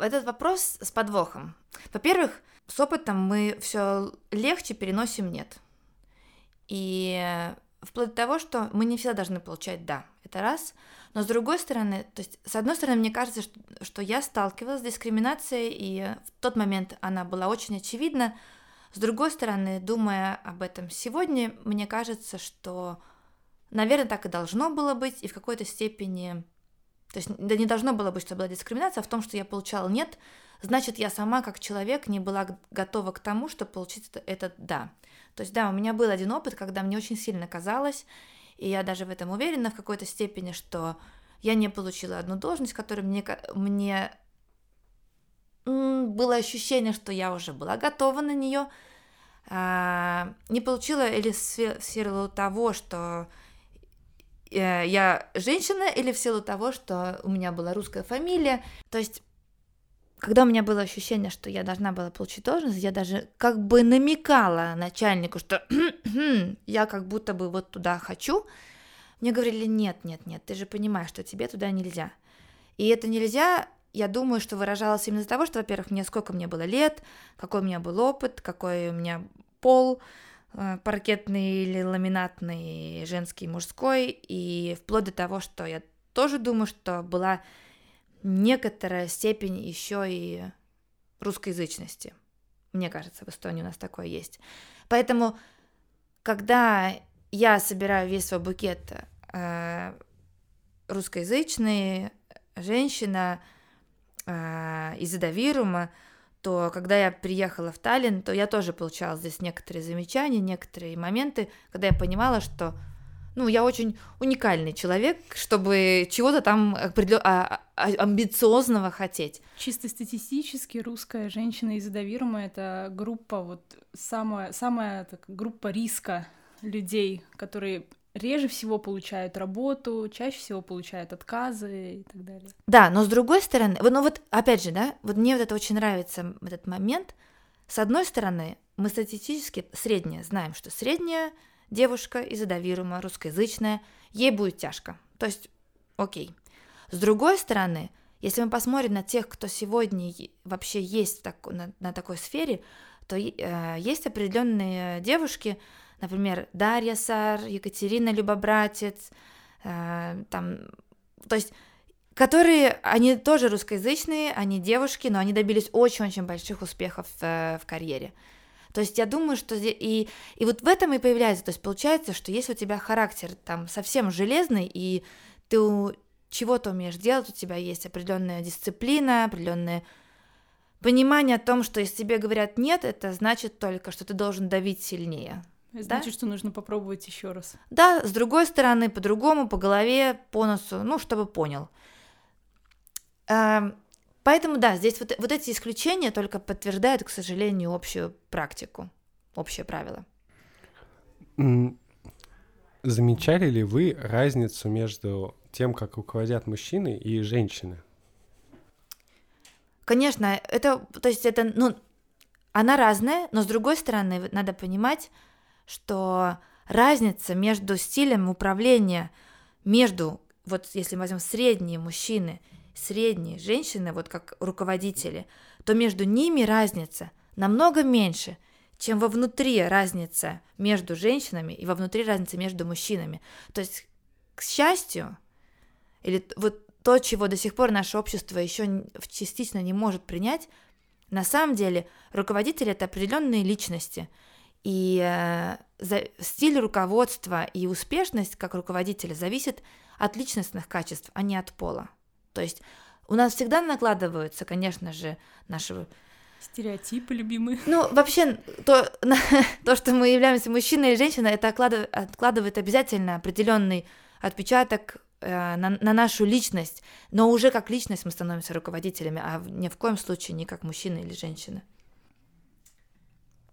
Этот вопрос с подвохом. Во-первых, с опытом мы все легче переносим нет. И вплоть до того, что мы не всегда должны получать да. Это раз. Но с другой стороны, то есть, с одной стороны, мне кажется, что, что я сталкивалась с дискриминацией, и в тот момент она была очень очевидна. С другой стороны, думая об этом сегодня, мне кажется, что, наверное, так и должно было быть, и в какой-то степени то есть да не должно было быть, что была дискриминация, а в том, что я получала нет, значит, я сама как человек не была готова к тому, чтобы получить это, это да. То есть да, у меня был один опыт, когда мне очень сильно казалось, и я даже в этом уверена в какой-то степени, что я не получила одну должность, которая мне, мне было ощущение, что я уже была готова на нее, а, не получила или в силу того, что Э, я женщина или в силу того, что у меня была русская фамилия. То есть, когда у меня было ощущение, что я должна была получить должность, я даже как бы намекала начальнику, что я как будто бы вот туда хочу. Мне говорили, нет, нет, нет, ты же понимаешь, что тебе туда нельзя. И это нельзя, я думаю, что выражалось именно из-за того, что, во-первых, мне сколько мне было лет, какой у меня был опыт, какой у меня пол, Э, паркетный или ламинатный, женский, мужской, и вплоть до того, что я тоже думаю, что была некоторая степень еще и русскоязычности. Мне кажется, в Эстонии у нас такое есть. Поэтому, когда я собираю весь свой букет э, русскоязычный, женщина э, из Эдавирума, то когда я приехала в Таллин, то я тоже получала здесь некоторые замечания, некоторые моменты, когда я понимала, что ну, я очень уникальный человек, чтобы чего-то там определен... а, а, амбициозного хотеть.
Чисто статистически русская женщина из Адавирума — это группа, вот самая, самая так, группа риска людей, которые реже всего получают работу, чаще всего получают отказы и так далее.
Да, но с другой стороны, ну вот опять же, да, вот мне вот это очень нравится, этот момент. С одной стороны, мы статистически средняя знаем, что средняя девушка из Адавирума, русскоязычная, ей будет тяжко. То есть, окей. С другой стороны, если мы посмотрим на тех, кто сегодня вообще есть так, на, на такой сфере, то э, есть определенные девушки, например, Дарья Сар, Екатерина Любобратец, э, там, то есть которые, они тоже русскоязычные, они девушки, но они добились очень-очень больших успехов э, в карьере. То есть я думаю, что и, и вот в этом и появляется, то есть получается, что если у тебя характер там совсем железный, и ты чего-то умеешь делать, у тебя есть определенная дисциплина, определенное понимание о том, что если тебе говорят нет, это значит только, что ты должен давить сильнее.
Значит, да? что нужно попробовать еще раз.
Да, с другой стороны, по-другому, по голове, по носу, ну, чтобы понял. Поэтому, да, здесь вот, вот эти исключения только подтверждают, к сожалению, общую практику, общее правило.
Замечали ли вы разницу между тем, как руководят мужчины и женщины?
Конечно, это, то есть это, ну, она разная, но с другой стороны, надо понимать, что разница между стилем управления, между, вот если мы возьмем средние мужчины, средние женщины, вот как руководители, то между ними разница намного меньше, чем во внутри разница между женщинами и во внутри разница между мужчинами. То есть, к счастью, или вот то, чего до сих пор наше общество еще частично не может принять, на самом деле руководители это определенные личности – И э, за, стиль руководства и успешность как руководителя зависит от личностных качеств, а не от пола. То есть у нас всегда накладываются, конечно же, наши
Стереотипы любимые.
Ну, вообще, то, то, что мы являемся мужчиной или женщиной, это откладывает, откладывает обязательно определенный отпечаток э, на, на нашу личность. Но уже как личность мы становимся руководителями, а ни в коем случае не как мужчина или женщина.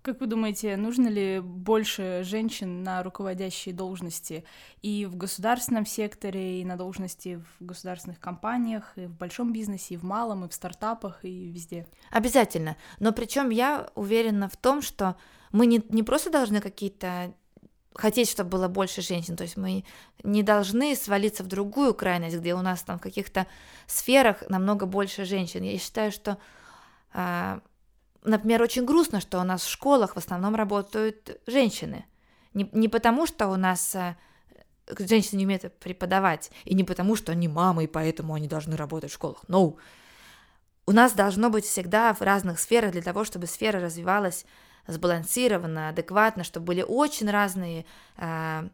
Как вы думаете, нужно ли больше женщин на руководящие должности и в государственном секторе, и на должности в государственных компаниях, и в большом бизнесе, и в малом, и в стартапах, и везде?
Обязательно. Но причем я уверена в том, что мы не, не просто должны какие-то хотеть, чтобы было больше женщин. То есть мы не должны свалиться в другую крайность, где у нас там в каких-то сферах намного больше женщин. Я считаю, что а, например, очень грустно, что у нас в школах в основном работают женщины. Не, не потому, что у нас э, женщины не умеют преподавать, и не потому, что они мамы, и поэтому они должны работать в школах. No. У нас должно быть всегда в разных сферах для того, чтобы сфера развивалась сбалансированно, адекватно, чтобы были очень разные э,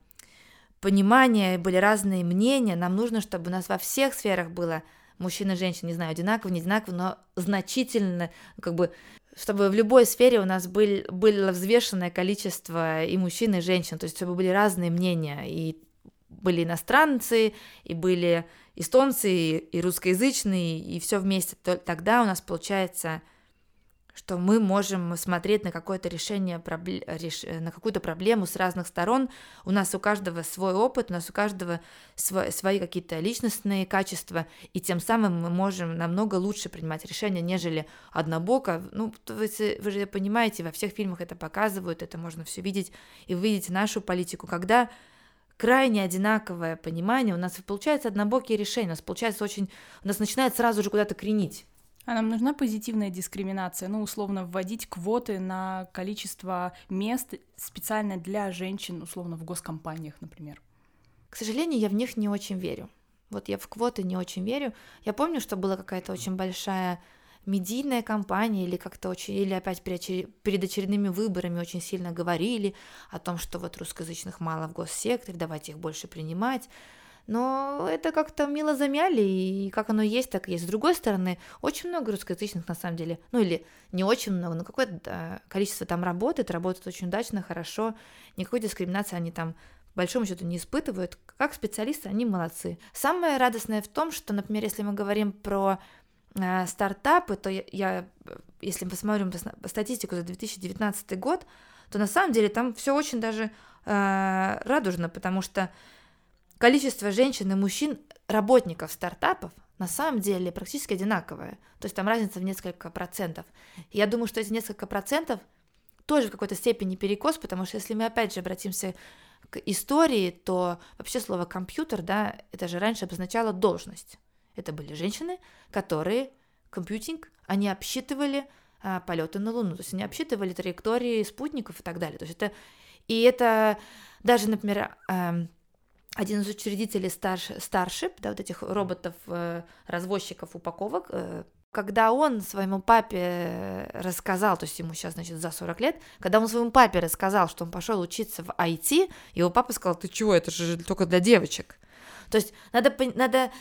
понимания, были разные мнения. Нам нужно, чтобы у нас во всех сферах было мужчин и женщин, не знаю, одинаково, не одинаково, но значительно, как бы чтобы в любой сфере у нас был, было взвешенное количество и мужчин, и женщин, то есть чтобы были разные мнения, и были иностранцы, и были эстонцы, и русскоязычные, и все вместе. Тогда у нас получается что мы можем смотреть на какое-то решение, на какую-то проблему с разных сторон. У нас у каждого свой опыт, у нас у каждого свои какие-то личностные качества, и тем самым мы можем намного лучше принимать решения, нежели однобоко. Ну, вы, вы же понимаете, во всех фильмах это показывают, это можно все видеть, и вы видите нашу политику, когда крайне одинаковое понимание, у нас получается однобокие решения, у нас получается очень, у нас начинает сразу же куда-то кренить.
А нам нужна позитивная дискриминация, ну, условно, вводить квоты на количество мест специально для женщин, условно, в госкомпаниях, например.
К сожалению, я в них не очень верю. Вот я в квоты не очень верю. Я помню, что была какая-то очень большая медийная кампания или как-то очень, или опять перед очередными выборами очень сильно говорили о том, что вот русскоязычных мало в госсекторе, давайте их больше принимать но это как-то мило замяли, и как оно есть, так и есть. С другой стороны, очень много русскоязычных на самом деле, ну или не очень много, но какое-то количество там работает, работает очень удачно, хорошо, никакой дискриминации они там по большому счету не испытывают. Как специалисты они молодцы. Самое радостное в том, что, например, если мы говорим про э, стартапы, то я, я, если мы посмотрим статистику за 2019 год, то на самом деле там все очень даже э, радужно, потому что количество женщин и мужчин, работников стартапов, на самом деле практически одинаковое. То есть там разница в несколько процентов. Я думаю, что эти несколько процентов тоже в какой-то степени перекос, потому что если мы опять же обратимся к истории, то вообще слово компьютер, да, это же раньше обозначало должность. Это были женщины, которые компьютинг, они обсчитывали а, полеты на Луну, то есть они обсчитывали траектории спутников и так далее. То есть это и это даже, например, один из учредителей Starship, Starship да, вот этих роботов-развозчиков э, упаковок, э, когда он своему папе рассказал, то есть ему сейчас, значит, за 40 лет, когда он своему папе рассказал, что он пошел учиться в IT, его папа сказал, ты чего, это же только для девочек. То есть надо, надо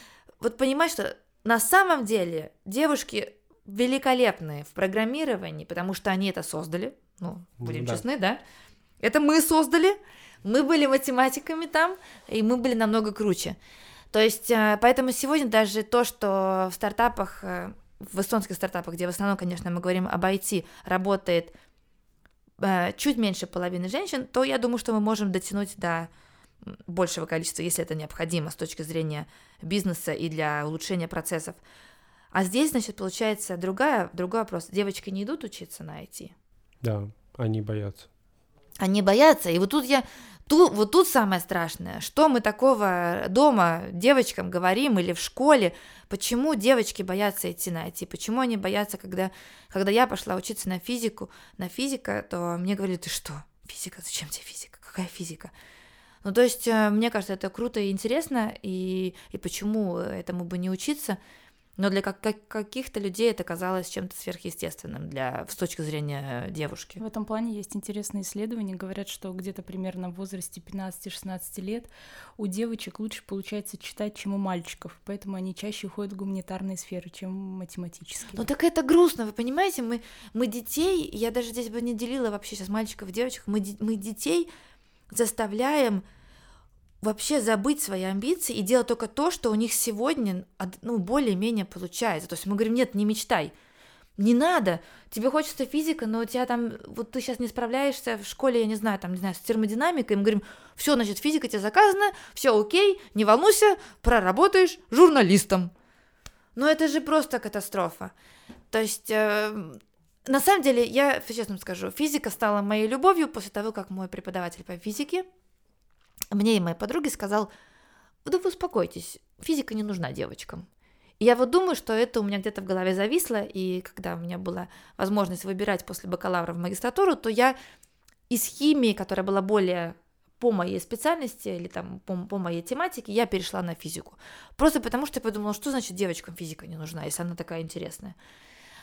вот понимать, что на самом деле девушки великолепные в программировании, потому что они это создали, ну, будем да. честны, да? Это мы создали, мы были математиками там, и мы были намного круче. То есть, э, поэтому сегодня даже то, что в стартапах, э, в эстонских стартапах, где в основном, конечно, мы говорим об IT, работает э, чуть меньше половины женщин, то я думаю, что мы можем дотянуть до большего количества, если это необходимо с точки зрения бизнеса и для улучшения процессов. А здесь, значит, получается другая, другой вопрос. Девочки не идут учиться на IT?
Да, они боятся.
Они боятся. И вот тут я Тут, вот тут самое страшное, что мы такого дома девочкам говорим или в школе, почему девочки боятся идти на IT, почему они боятся, когда, когда я пошла учиться на физику, на физика, то мне говорили, ты что, физика, зачем тебе физика, какая физика? Ну, то есть, э, мне кажется, это круто и интересно, и, и почему этому бы не учиться, но для как, как, каких-то людей это казалось чем-то сверхъестественным для, с точки зрения девушки.
В этом плане есть интересные исследования. Говорят, что где-то примерно в возрасте 15-16 лет у девочек лучше получается читать, чем у мальчиков, поэтому они чаще уходят в гуманитарные сферы, чем математические.
Ну так это грустно, вы понимаете? Мы, мы детей, я даже здесь бы не делила вообще сейчас мальчиков и девочек, мы, мы детей заставляем вообще забыть свои амбиции и делать только то, что у них сегодня ну, более-менее получается. То есть мы говорим, нет, не мечтай, не надо, тебе хочется физика, но у тебя там, вот ты сейчас не справляешься в школе, я не знаю, там, не знаю, с термодинамикой, мы говорим, все, значит, физика тебе заказана, все окей, не волнуйся, проработаешь журналистом. Но это же просто катастрофа. То есть, э, на самом деле, я честно скажу, физика стала моей любовью после того, как мой преподаватель по физике мне и моей подруге сказал, да вы успокойтесь, физика не нужна девочкам. И я вот думаю, что это у меня где-то в голове зависло, и когда у меня была возможность выбирать после бакалавра в магистратуру, то я из химии, которая была более по моей специальности или там по, по моей тематике, я перешла на физику. Просто потому что я подумала, что значит девочкам физика не нужна, если она такая интересная.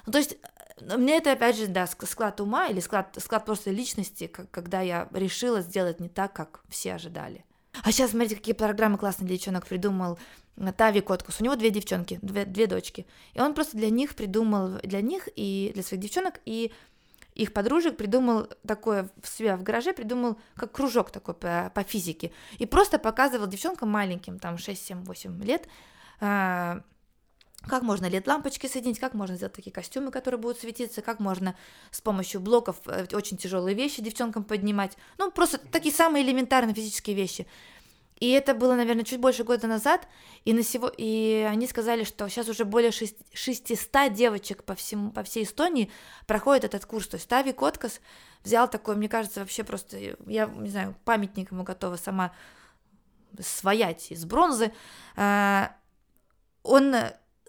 Ну, то есть мне это, опять же, да, склад ума или склад, склад просто личности, когда я решила сделать не так, как все ожидали. А сейчас, смотрите, какие программы классные для девчонок придумал Тави Коткус. У него две девчонки, две, две дочки. И он просто для них придумал, для них и для своих девчонок, и их подружек придумал такое в себя в гараже, придумал как кружок такой по, по физике. И просто показывал девчонкам маленьким, там 6, 7, 8 лет, а, как можно LED-лампочки соединить, как можно сделать такие костюмы, которые будут светиться, как можно с помощью блоков э, очень тяжелые вещи девчонкам поднимать. Ну, просто такие самые элементарные физические вещи. И это было, наверное, чуть больше года назад, и, на сего... и они сказали, что сейчас уже более 600 девочек по, всему, по всей Эстонии проходят этот курс. То есть Тави Коткас взял такой, мне кажется, вообще просто, я не знаю, памятник ему готова сама своять из бронзы. А, он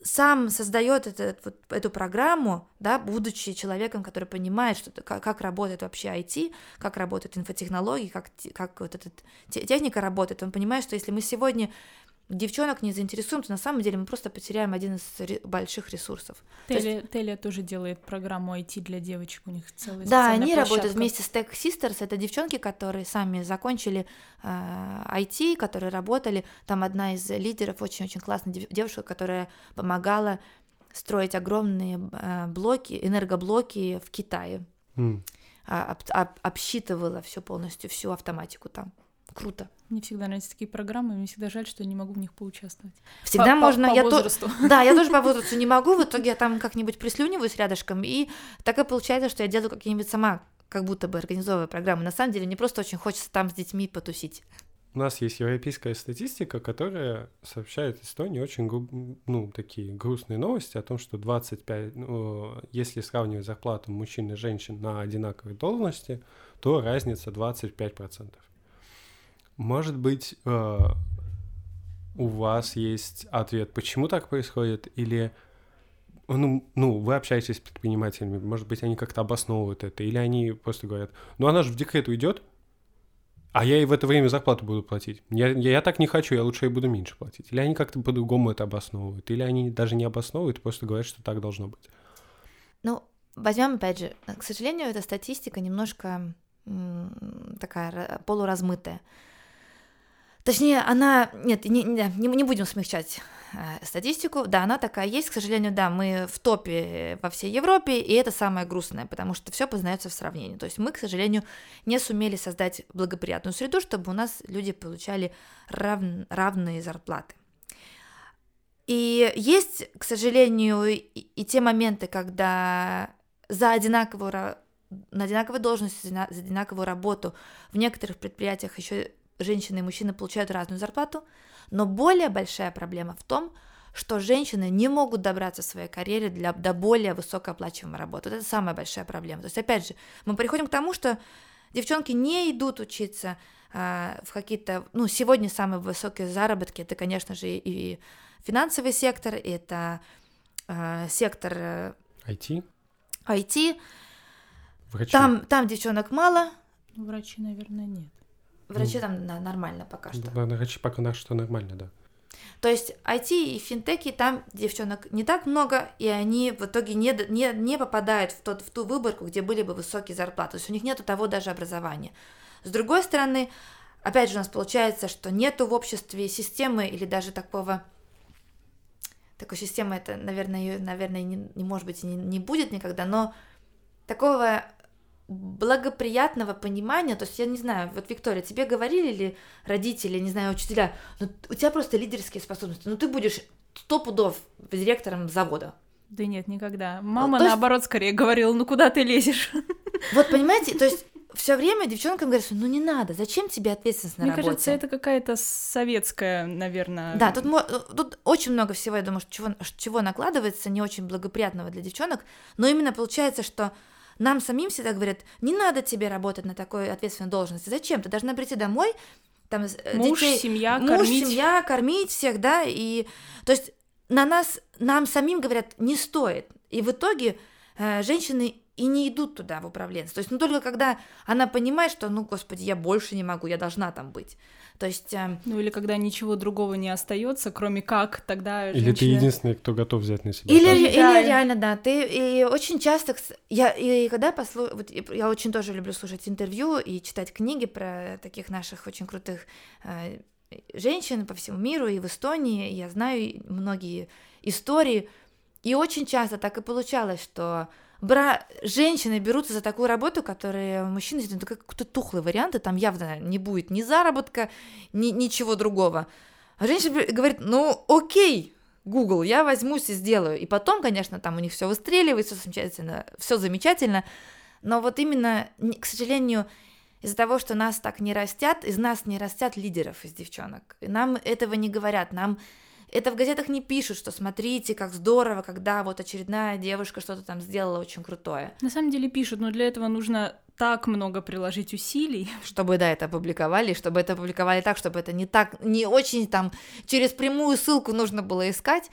сам создает этот, вот, эту программу, да, будучи человеком, который понимает, что, как, как работает вообще IT, как работают инфотехнологии, как, как вот эта техника работает, он понимает, что если мы сегодня девчонок не заинтересуем, то на самом деле мы просто потеряем один из больших ресурсов.
Теле, есть... Теле тоже делает программу IT для девочек, у них целый
Да, они площадка. работают вместе с Tech Sisters, это девчонки, которые сами закончили э, IT, которые работали, там одна из лидеров, очень-очень классная девушка, которая помогала строить огромные э, блоки, энергоблоки в Китае. Mm. об, об, обсчитывала все полностью, всю автоматику там круто.
Мне всегда нравятся такие программы, мне всегда жаль, что я не могу в них поучаствовать.
Всегда по, можно, по, по я возрасту. То... Да, я тоже по возрасту не могу, в итоге я там как-нибудь прислюниваюсь рядышком, и так и получается, что я делаю какие-нибудь сама, как будто бы организовывая программы. На самом деле мне просто очень хочется там с детьми потусить.
У нас есть европейская статистика, которая сообщает Эстонии очень ну, такие грустные новости о том, что 25, ну, если сравнивать зарплату мужчин и женщин на одинаковой должности, то разница 25%. Может быть, э, у вас есть ответ, почему так происходит, или ну, ну, вы общаетесь с предпринимателями, может быть, они как-то обосновывают это, или они просто говорят, ну, она же в декрет уйдет, а я ей в это время зарплату буду платить. Я, я, я так не хочу, я лучше ей буду меньше платить. Или они как-то по-другому это обосновывают, или они даже не обосновывают, просто говорят, что так должно быть.
Ну, возьмем опять же, к сожалению, эта статистика немножко такая полуразмытая. Точнее, она... Нет, не, не, не будем смягчать э, статистику. Да, она такая есть. К сожалению, да, мы в топе во всей Европе, и это самое грустное, потому что все познается в сравнении. То есть мы, к сожалению, не сумели создать благоприятную среду, чтобы у нас люди получали рав... равные зарплаты. И есть, к сожалению, и, и те моменты, когда за одинаковую на одинаковой должности, за одинаковую работу в некоторых предприятиях еще женщины и мужчины получают разную зарплату, но более большая проблема в том, что женщины не могут добраться в своей карьере для, до более высокооплачиваемой работы. Вот это самая большая проблема. То есть, опять же, мы приходим к тому, что девчонки не идут учиться э, в какие-то... Ну, сегодня самые высокие заработки, это, конечно же, и финансовый сектор, и это э, сектор... Э,
IT?
IT. Врачи. Там, там девчонок мало.
Врачи, наверное, нет.
Врачи там да, нормально пока что.
Врачи пока на что нормально, да.
То есть IT и финтеки, там девчонок не так много, и они в итоге не, не, не попадают в, тот, в ту выборку, где были бы высокие зарплаты. То есть у них нету того даже образования. С другой стороны, опять же, у нас получается, что нету в обществе системы или даже такого такой системы это, наверное, ее, наверное, не, не может быть и не, не будет никогда, но такого благоприятного понимания, то есть я не знаю, вот Виктория, тебе говорили ли родители, не знаю, учителя, ну у тебя просто лидерские способности, ну ты будешь сто пудов директором завода.
Да нет, никогда. Мама, ну, наоборот, есть... скорее говорила, ну куда ты лезешь?
Вот понимаете, то есть все время девчонкам говорят, ну не надо, зачем тебе ответственность на
Мне
работе?
Мне кажется, это какая-то советская, наверное.
Да, тут, тут очень много всего, я думаю, чего, чего накладывается, не очень благоприятного для девчонок, но именно получается, что нам самим всегда говорят, не надо тебе работать на такой ответственной должности. Зачем? Ты должна прийти домой, там
э, муж, детей, семья,
муж, кормить. семья, кормить всех, да, и то есть на нас, нам самим говорят, не стоит. И в итоге э, женщины и не идут туда в управленцы. То есть, ну только когда она понимает, что, ну, господи, я больше не могу, я должна там быть. То есть... Э...
Ну или когда ничего другого не остается, кроме как, тогда
Или женщина... ты единственный, кто готов взять на себя.
Или, или да. реально, да. Ты и очень часто... Я, и когда послу... вот, я очень тоже люблю слушать интервью и читать книги про таких наших очень крутых э, женщин по всему миру и в Эстонии. Я знаю многие истории. И очень часто так и получалось, что бра... женщины берутся за такую работу, которая мужчины это какой-то тухлый вариант, и там явно не будет ни заработка, ни ничего другого. А женщина говорит, ну окей, Google, я возьмусь и сделаю. И потом, конечно, там у них все выстреливает, все замечательно, все замечательно. Но вот именно, к сожалению, из-за того, что нас так не растят, из нас не растят лидеров из девчонок. И нам этого не говорят, нам это в газетах не пишут, что смотрите, как здорово, когда вот очередная девушка что-то там сделала очень крутое.
На самом деле пишут, но для этого нужно так много приложить усилий.
Чтобы, да, это опубликовали, чтобы это опубликовали так, чтобы это не так, не очень там через прямую ссылку нужно было искать,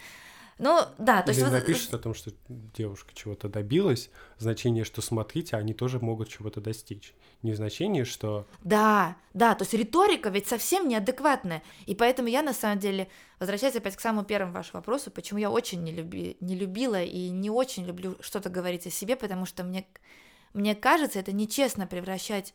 ну, да, то
Или
есть...
напишет о том, что девушка чего-то добилась, значение, что смотрите, они тоже могут чего-то достичь. Не значение, что...
Да, да, то есть риторика ведь совсем неадекватная. И поэтому я, на самом деле, возвращаясь опять к самому первому вашему вопросу, почему я очень не, люби, не любила и не очень люблю что-то говорить о себе, потому что мне, мне кажется, это нечестно превращать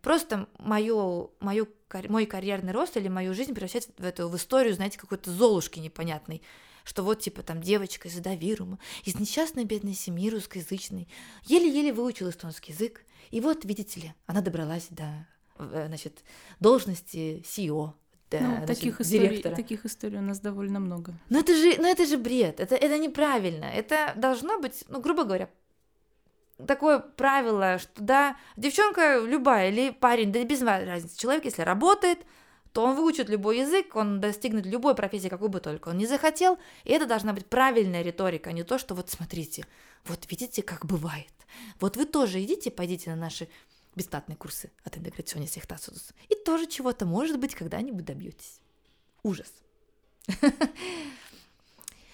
просто мою, мою, мой карьерный рост или мою жизнь превращать в эту в историю, знаете, какой-то золушки непонятной что вот типа там девочка из Адавирума, из несчастной бедной семьи русскоязычной, еле-еле выучила эстонский язык, и вот, видите ли, она добралась до, э, значит, должности CEO,
да, ну, значит, таких историй, директора. таких историй у нас довольно много.
Но это же, но это же бред, это, это неправильно. Это должно быть, ну, грубо говоря, такое правило, что да, девчонка любая или парень, да без разницы, человек, если работает, то он выучит любой язык, он достигнет любой профессии, какой бы только он не захотел, и это должна быть правильная риторика, а не то, что вот смотрите, вот видите, как бывает. Вот вы тоже идите, пойдите на наши бесплатные курсы от интеграционной сехтасудус, и тоже чего-то, может быть, когда-нибудь добьетесь. Ужас.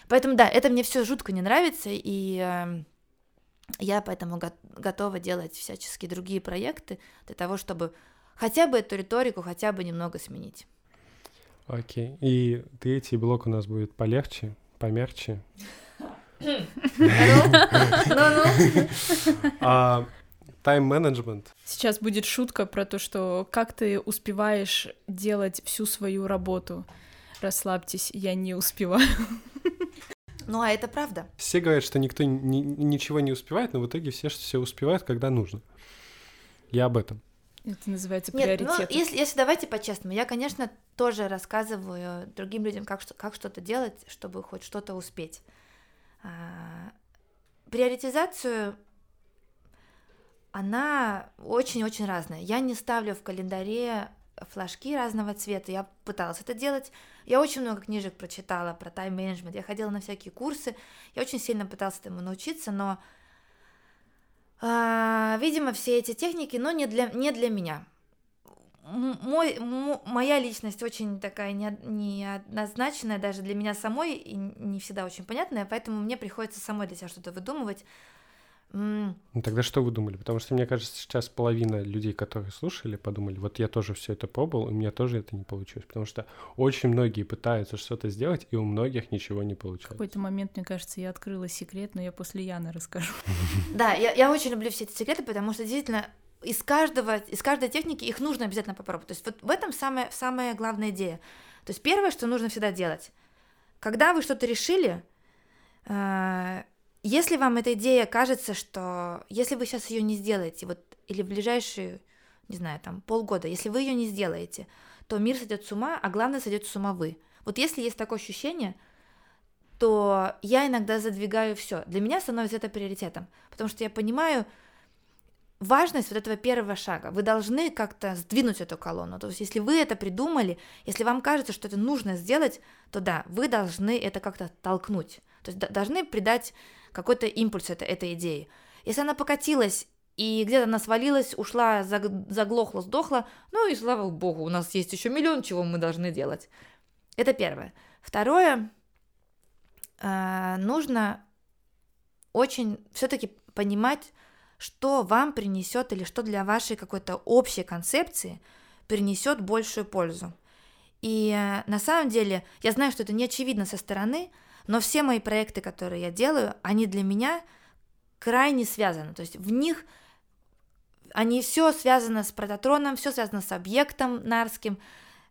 Поэтому да, это мне все жутко не нравится, и э, я поэтому го- готова делать всяческие другие проекты для того, чтобы хотя бы эту риторику хотя бы немного сменить.
Окей. И третий блок у нас будет полегче, помягче. А тайм-менеджмент.
Сейчас будет шутка про то, что как ты успеваешь делать всю свою работу. Расслабьтесь, я не успеваю.
Ну, а это правда.
Все говорят, что никто ни, ничего не успевает, но в итоге все все успевают, когда нужно. Я об этом.
Это называется Нет,
ну, если, если давайте по-честному, я, конечно, тоже рассказываю другим людям, как, как что-то делать, чтобы хоть что-то успеть. А, приоритизацию, она очень-очень разная. Я не ставлю в календаре флажки разного цвета. Я пыталась это делать. Я очень много книжек прочитала про тайм-менеджмент. Я ходила на всякие курсы. Я очень сильно пыталась этому научиться, но видимо, все эти техники, но не для, не для меня. Мой, моя личность очень такая неоднозначная, даже для меня самой, и не всегда очень понятная, поэтому мне приходится самой для себя что-то выдумывать.
Ну тогда что вы думали? Потому что мне кажется, сейчас половина людей, которые слушали, подумали, вот я тоже все это пробовал, и у меня тоже это не получилось. Потому что очень многие пытаются что-то сделать, и у многих ничего не получается. В
какой-то момент, мне кажется, я открыла секрет, но я после Яны расскажу.
Да, я, я очень люблю все эти секреты, потому что действительно из каждого, из каждой техники их нужно обязательно попробовать. То есть вот в этом самая, самая главная идея. То есть первое, что нужно всегда делать, когда вы что-то решили, э, если вам эта идея кажется, что если вы сейчас ее не сделаете, вот или в ближайшие, не знаю, там полгода, если вы ее не сделаете, то мир сойдет с ума, а главное сойдет с ума вы. Вот если есть такое ощущение, то я иногда задвигаю все. Для меня становится это приоритетом, потому что я понимаю, важность вот этого первого шага. Вы должны как-то сдвинуть эту колонну. То есть, если вы это придумали, если вам кажется, что это нужно сделать, то да, вы должны это как-то толкнуть. То есть должны придать какой-то импульс это, этой идеи. Если она покатилась и где-то она свалилась, ушла, заглохла, сдохла, ну и слава богу, у нас есть еще миллион чего мы должны делать. Это первое. Второе, э, нужно очень все-таки понимать, что вам принесет или что для вашей какой-то общей концепции принесет большую пользу. И э, на самом деле, я знаю, что это не очевидно со стороны, но все мои проекты, которые я делаю, они для меня крайне связаны. То есть в них они все связано с прототроном, все связано с объектом нарским,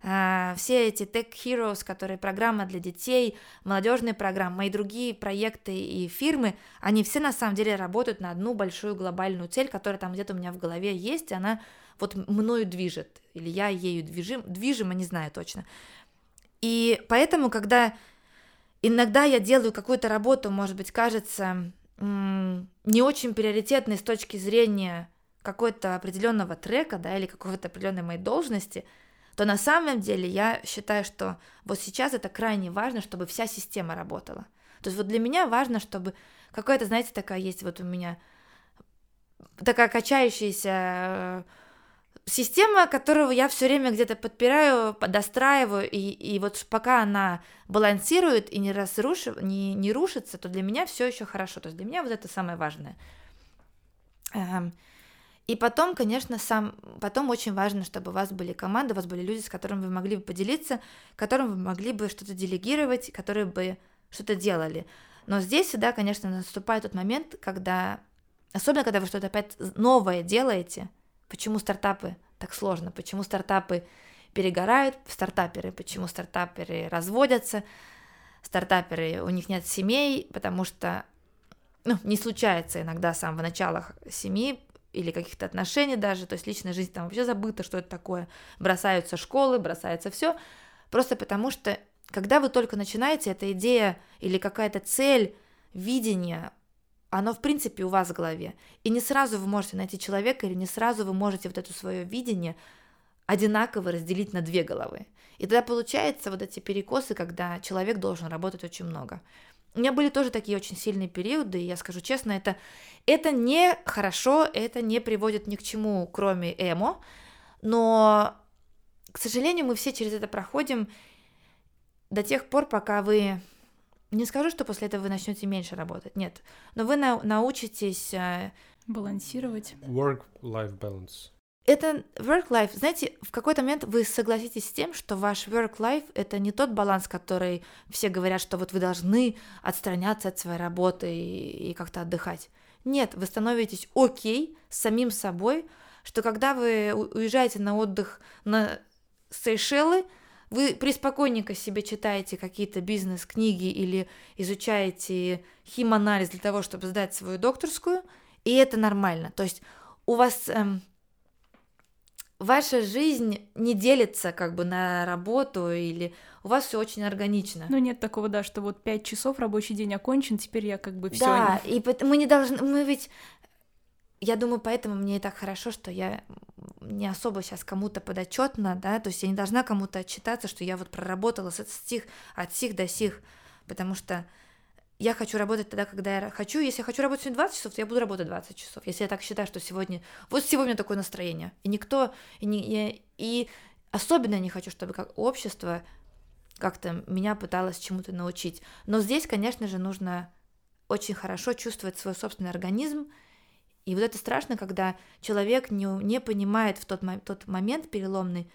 а, все эти Tech Heroes, которые программа для детей, молодежные программы, мои другие проекты и фирмы, они все на самом деле работают на одну большую глобальную цель, которая там где-то у меня в голове есть, и она вот мною движет, или я ею движим, движима, не знаю точно. И поэтому, когда иногда я делаю какую-то работу, может быть, кажется не очень приоритетной с точки зрения какой-то определенного трека, да, или какой-то определенной моей должности – то на самом деле я считаю, что вот сейчас это крайне важно, чтобы вся система работала. То есть вот для меня важно, чтобы какая-то, знаете, такая есть вот у меня такая качающаяся э, система, которую я все время где-то подпираю, достраиваю, и, и вот пока она балансирует и не, разрушив, не, не рушится, то для меня все еще хорошо. То есть для меня вот это самое важное. Эм, и потом, конечно, сам, потом очень важно, чтобы у вас были команды, у вас были люди, с которыми вы могли бы поделиться, которым вы могли бы что-то делегировать, которые бы что-то делали. Но здесь всегда, конечно, наступает тот момент, когда, особенно когда вы что-то опять новое делаете, почему стартапы так сложно, почему стартапы перегорают, стартаперы, почему стартаперы разводятся, стартаперы, у них нет семей, потому что ну, не случается иногда с самого начала семьи, или каких-то отношений даже, то есть личная жизнь там вообще забыта, что это такое, бросаются школы, бросается все, просто потому что когда вы только начинаете, эта идея или какая-то цель, видение, оно в принципе у вас в голове, и не сразу вы можете найти человека, или не сразу вы можете вот это свое видение одинаково разделить на две головы. И тогда получается вот эти перекосы, когда человек должен работать очень много. У меня были тоже такие очень сильные периоды, и я скажу честно, это, это не хорошо, это не приводит ни к чему, кроме эмо, но, к сожалению, мы все через это проходим до тех пор, пока вы... Не скажу, что после этого вы начнете меньше работать, нет, но вы на, научитесь... Э,
Балансировать.
Work-life balance
это work-life. Знаете, в какой-то момент вы согласитесь с тем, что ваш work-life — это не тот баланс, который все говорят, что вот вы должны отстраняться от своей работы и, и как-то отдыхать. Нет, вы становитесь окей с самим собой, что когда вы уезжаете на отдых на Сейшелы, вы преспокойненько себе читаете какие-то бизнес-книги или изучаете химанализ для того, чтобы сдать свою докторскую, и это нормально. То есть у вас эм, ваша жизнь не делится как бы на работу или у вас все очень органично.
Ну нет такого, да, что вот пять часов рабочий день окончен, теперь я как бы все.
Да, и мы не должны, мы ведь, я думаю, поэтому мне и так хорошо, что я не особо сейчас кому-то подотчетна, да, то есть я не должна кому-то отчитаться, что я вот проработала с стих от сих до сих, потому что я хочу работать тогда, когда я хочу. Если я хочу работать сегодня 20 часов, то я буду работать 20 часов. Если я так считаю, что сегодня... Вот сегодня такое настроение. И никто... И, не, я, и особенно не хочу, чтобы как общество как-то меня пыталось чему-то научить. Но здесь, конечно же, нужно очень хорошо чувствовать свой собственный организм И вот это страшно, когда человек не, не понимает в тот, тот момент переломный,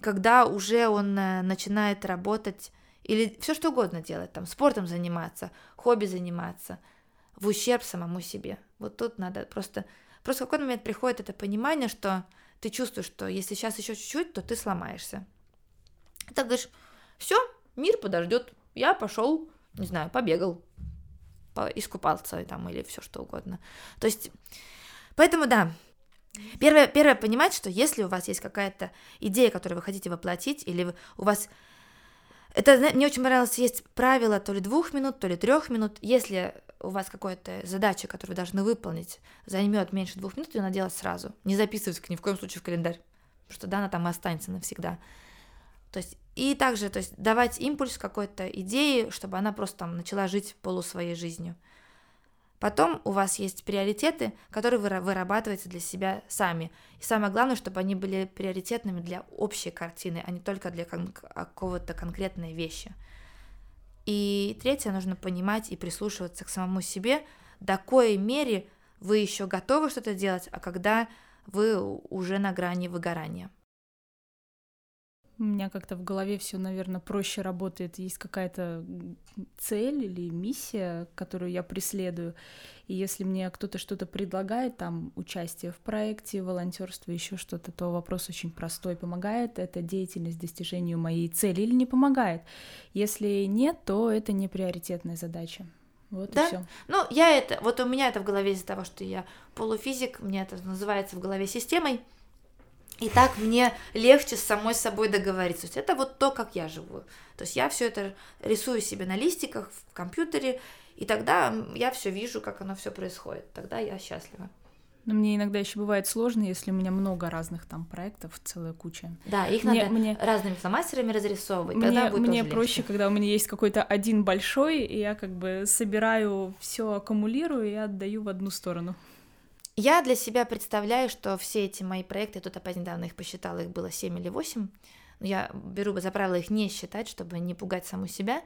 когда уже он э, начинает работать или все что угодно делать, там, спортом заниматься, хобби заниматься, в ущерб самому себе. Вот тут надо просто... Просто в какой момент приходит это понимание, что ты чувствуешь, что если сейчас еще чуть-чуть, то ты сломаешься. Ты говоришь, все, мир подождет, я пошел, не знаю, побегал, искупался там или все что угодно. То есть, поэтому да, Первое, первое понимать, что если у вас есть какая-то идея, которую вы хотите воплотить, или у вас это мне очень понравилось, есть правило то ли двух минут, то ли трех минут. Если у вас какая-то задача, которую вы должны выполнить, займет меньше двух минут, ее надо делать сразу. Не записывать ни в коем случае в календарь, потому что да, она там и останется навсегда. То есть и также, то есть давать импульс какой-то идеи, чтобы она просто там начала жить полу своей жизнью. Потом у вас есть приоритеты, которые вы вырабатываете для себя сами. И самое главное, чтобы они были приоритетными для общей картины, а не только для кон- какого-то конкретной вещи. И третье, нужно понимать и прислушиваться к самому себе, до коей мере вы еще готовы что-то делать, а когда вы уже на грани выгорания.
У меня как-то в голове все, наверное, проще работает. Есть какая-то цель или миссия, которую я преследую. И если мне кто-то что-то предлагает, там участие в проекте, волонтерство, еще что-то, то вопрос очень простой. Помогает эта деятельность достижению моей цели или не помогает? Если нет, то это не приоритетная задача. Вот да? и все.
Ну, я это, вот у меня это в голове из-за того, что я полуфизик, мне это называется в голове системой. И так мне легче с самой собой договориться. То есть это вот то, как я живу. То есть я все это рисую себе на листиках в компьютере, и тогда я все вижу, как оно все происходит. Тогда я счастлива.
Но мне иногда еще бывает сложно, если у меня много разных там проектов, целая куча.
Да, их мне, надо мне... разными фломастерами разрисовывать.
Мне, тогда будет мне проще, легче. когда у меня есть какой-то один большой, и я как бы собираю все, аккумулирую и отдаю в одну сторону.
Я для себя представляю, что все эти мои проекты, тут опять недавно их посчитала, их было 7 или 8, я беру за правило их не считать, чтобы не пугать саму себя.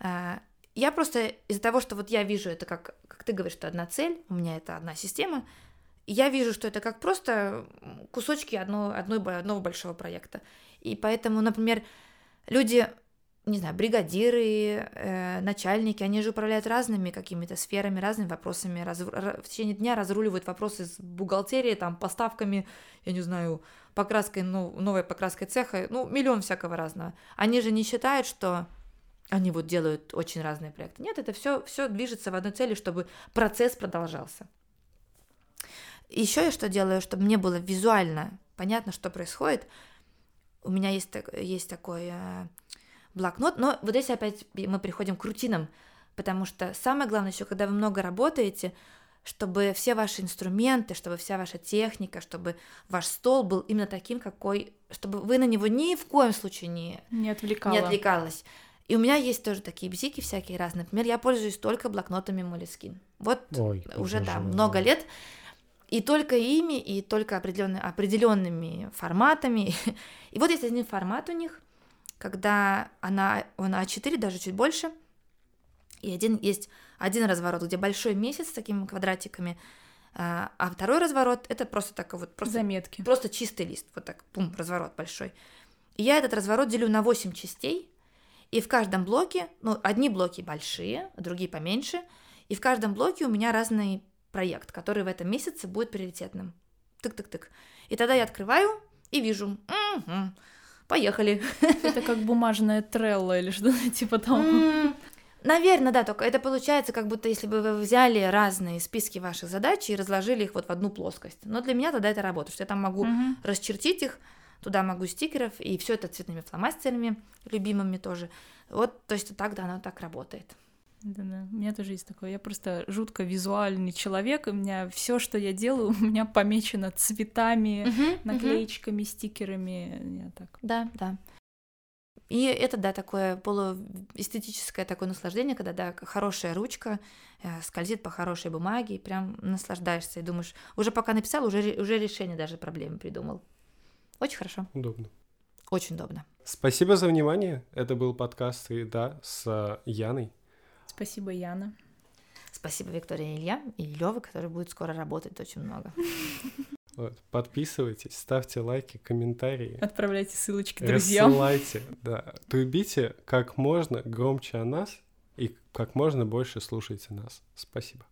А, я просто из-за того, что вот я вижу это как, как ты говоришь, что одна цель, у меня это одна система, я вижу, что это как просто кусочки одно, одной, одного большого проекта. И поэтому, например, люди не знаю, бригадиры, э, начальники, они же управляют разными какими-то сферами, разными вопросами, раз, в течение дня разруливают вопросы с бухгалтерией, там, поставками, я не знаю, покраской, ну, новой покраской цеха, ну, миллион всякого разного. Они же не считают, что они вот делают очень разные проекты. Нет, это все, все движется в одной цели, чтобы процесс продолжался. Еще я что делаю, чтобы мне было визуально понятно, что происходит. У меня есть, есть такой э, блокнот. Но вот здесь опять мы приходим к рутинам, потому что самое главное еще, когда вы много работаете, чтобы все ваши инструменты, чтобы вся ваша техника, чтобы ваш стол был именно таким, какой, чтобы вы на него ни в коем случае не,
не, отвлекала.
не отвлекалась. И у меня есть тоже такие бзики всякие разные. Например, я пользуюсь только блокнотами Moleskine. Вот Ой, уже, да, много лет. И только ими, и только определенными, определенными форматами. И вот есть один формат у них, когда она, он А4, даже чуть больше, и один есть один разворот, где большой месяц с такими квадратиками, а, а второй разворот это просто такой вот просто
заметки,
просто чистый лист, вот так, пум, разворот большой. И я этот разворот делю на 8 частей, и в каждом блоке, ну, одни блоки большие, другие поменьше, и в каждом блоке у меня разный проект, который в этом месяце будет приоритетным. Тык-тык-тык. И тогда я открываю и вижу, угу, поехали.
Это как бумажная трелла или что-то типа того.
Наверное, да, только это получается, как будто если бы вы взяли разные списки ваших задач и разложили их вот в одну плоскость. Но для меня тогда это работает, что я там могу угу. расчертить их, туда могу стикеров, и все это цветными фломастерами, любимыми тоже. Вот, то есть так, да, оно так работает.
Да, да. У меня тоже есть такое. Я просто жутко визуальный человек. У меня все, что я делаю, у меня помечено цветами, uh-huh, наклеечками, uh-huh. стикерами. Я так.
Да, да. И это, да, такое полуэстетическое такое наслаждение, когда, да, хорошая ручка э, скользит по хорошей бумаге, и прям наслаждаешься и думаешь, уже пока написал, уже, уже решение даже проблемы придумал. Очень хорошо.
Удобно.
Очень удобно.
Спасибо за внимание. Это был подкаст, и да, с Яной.
Спасибо, Яна.
Спасибо Виктория и Илья и Лёва, который будет скоро работать очень много.
Вот, подписывайтесь, ставьте лайки, комментарии.
Отправляйте ссылочки друзьям.
Рассылайте, да. Трубите как можно громче о нас и как можно больше слушайте нас. Спасибо.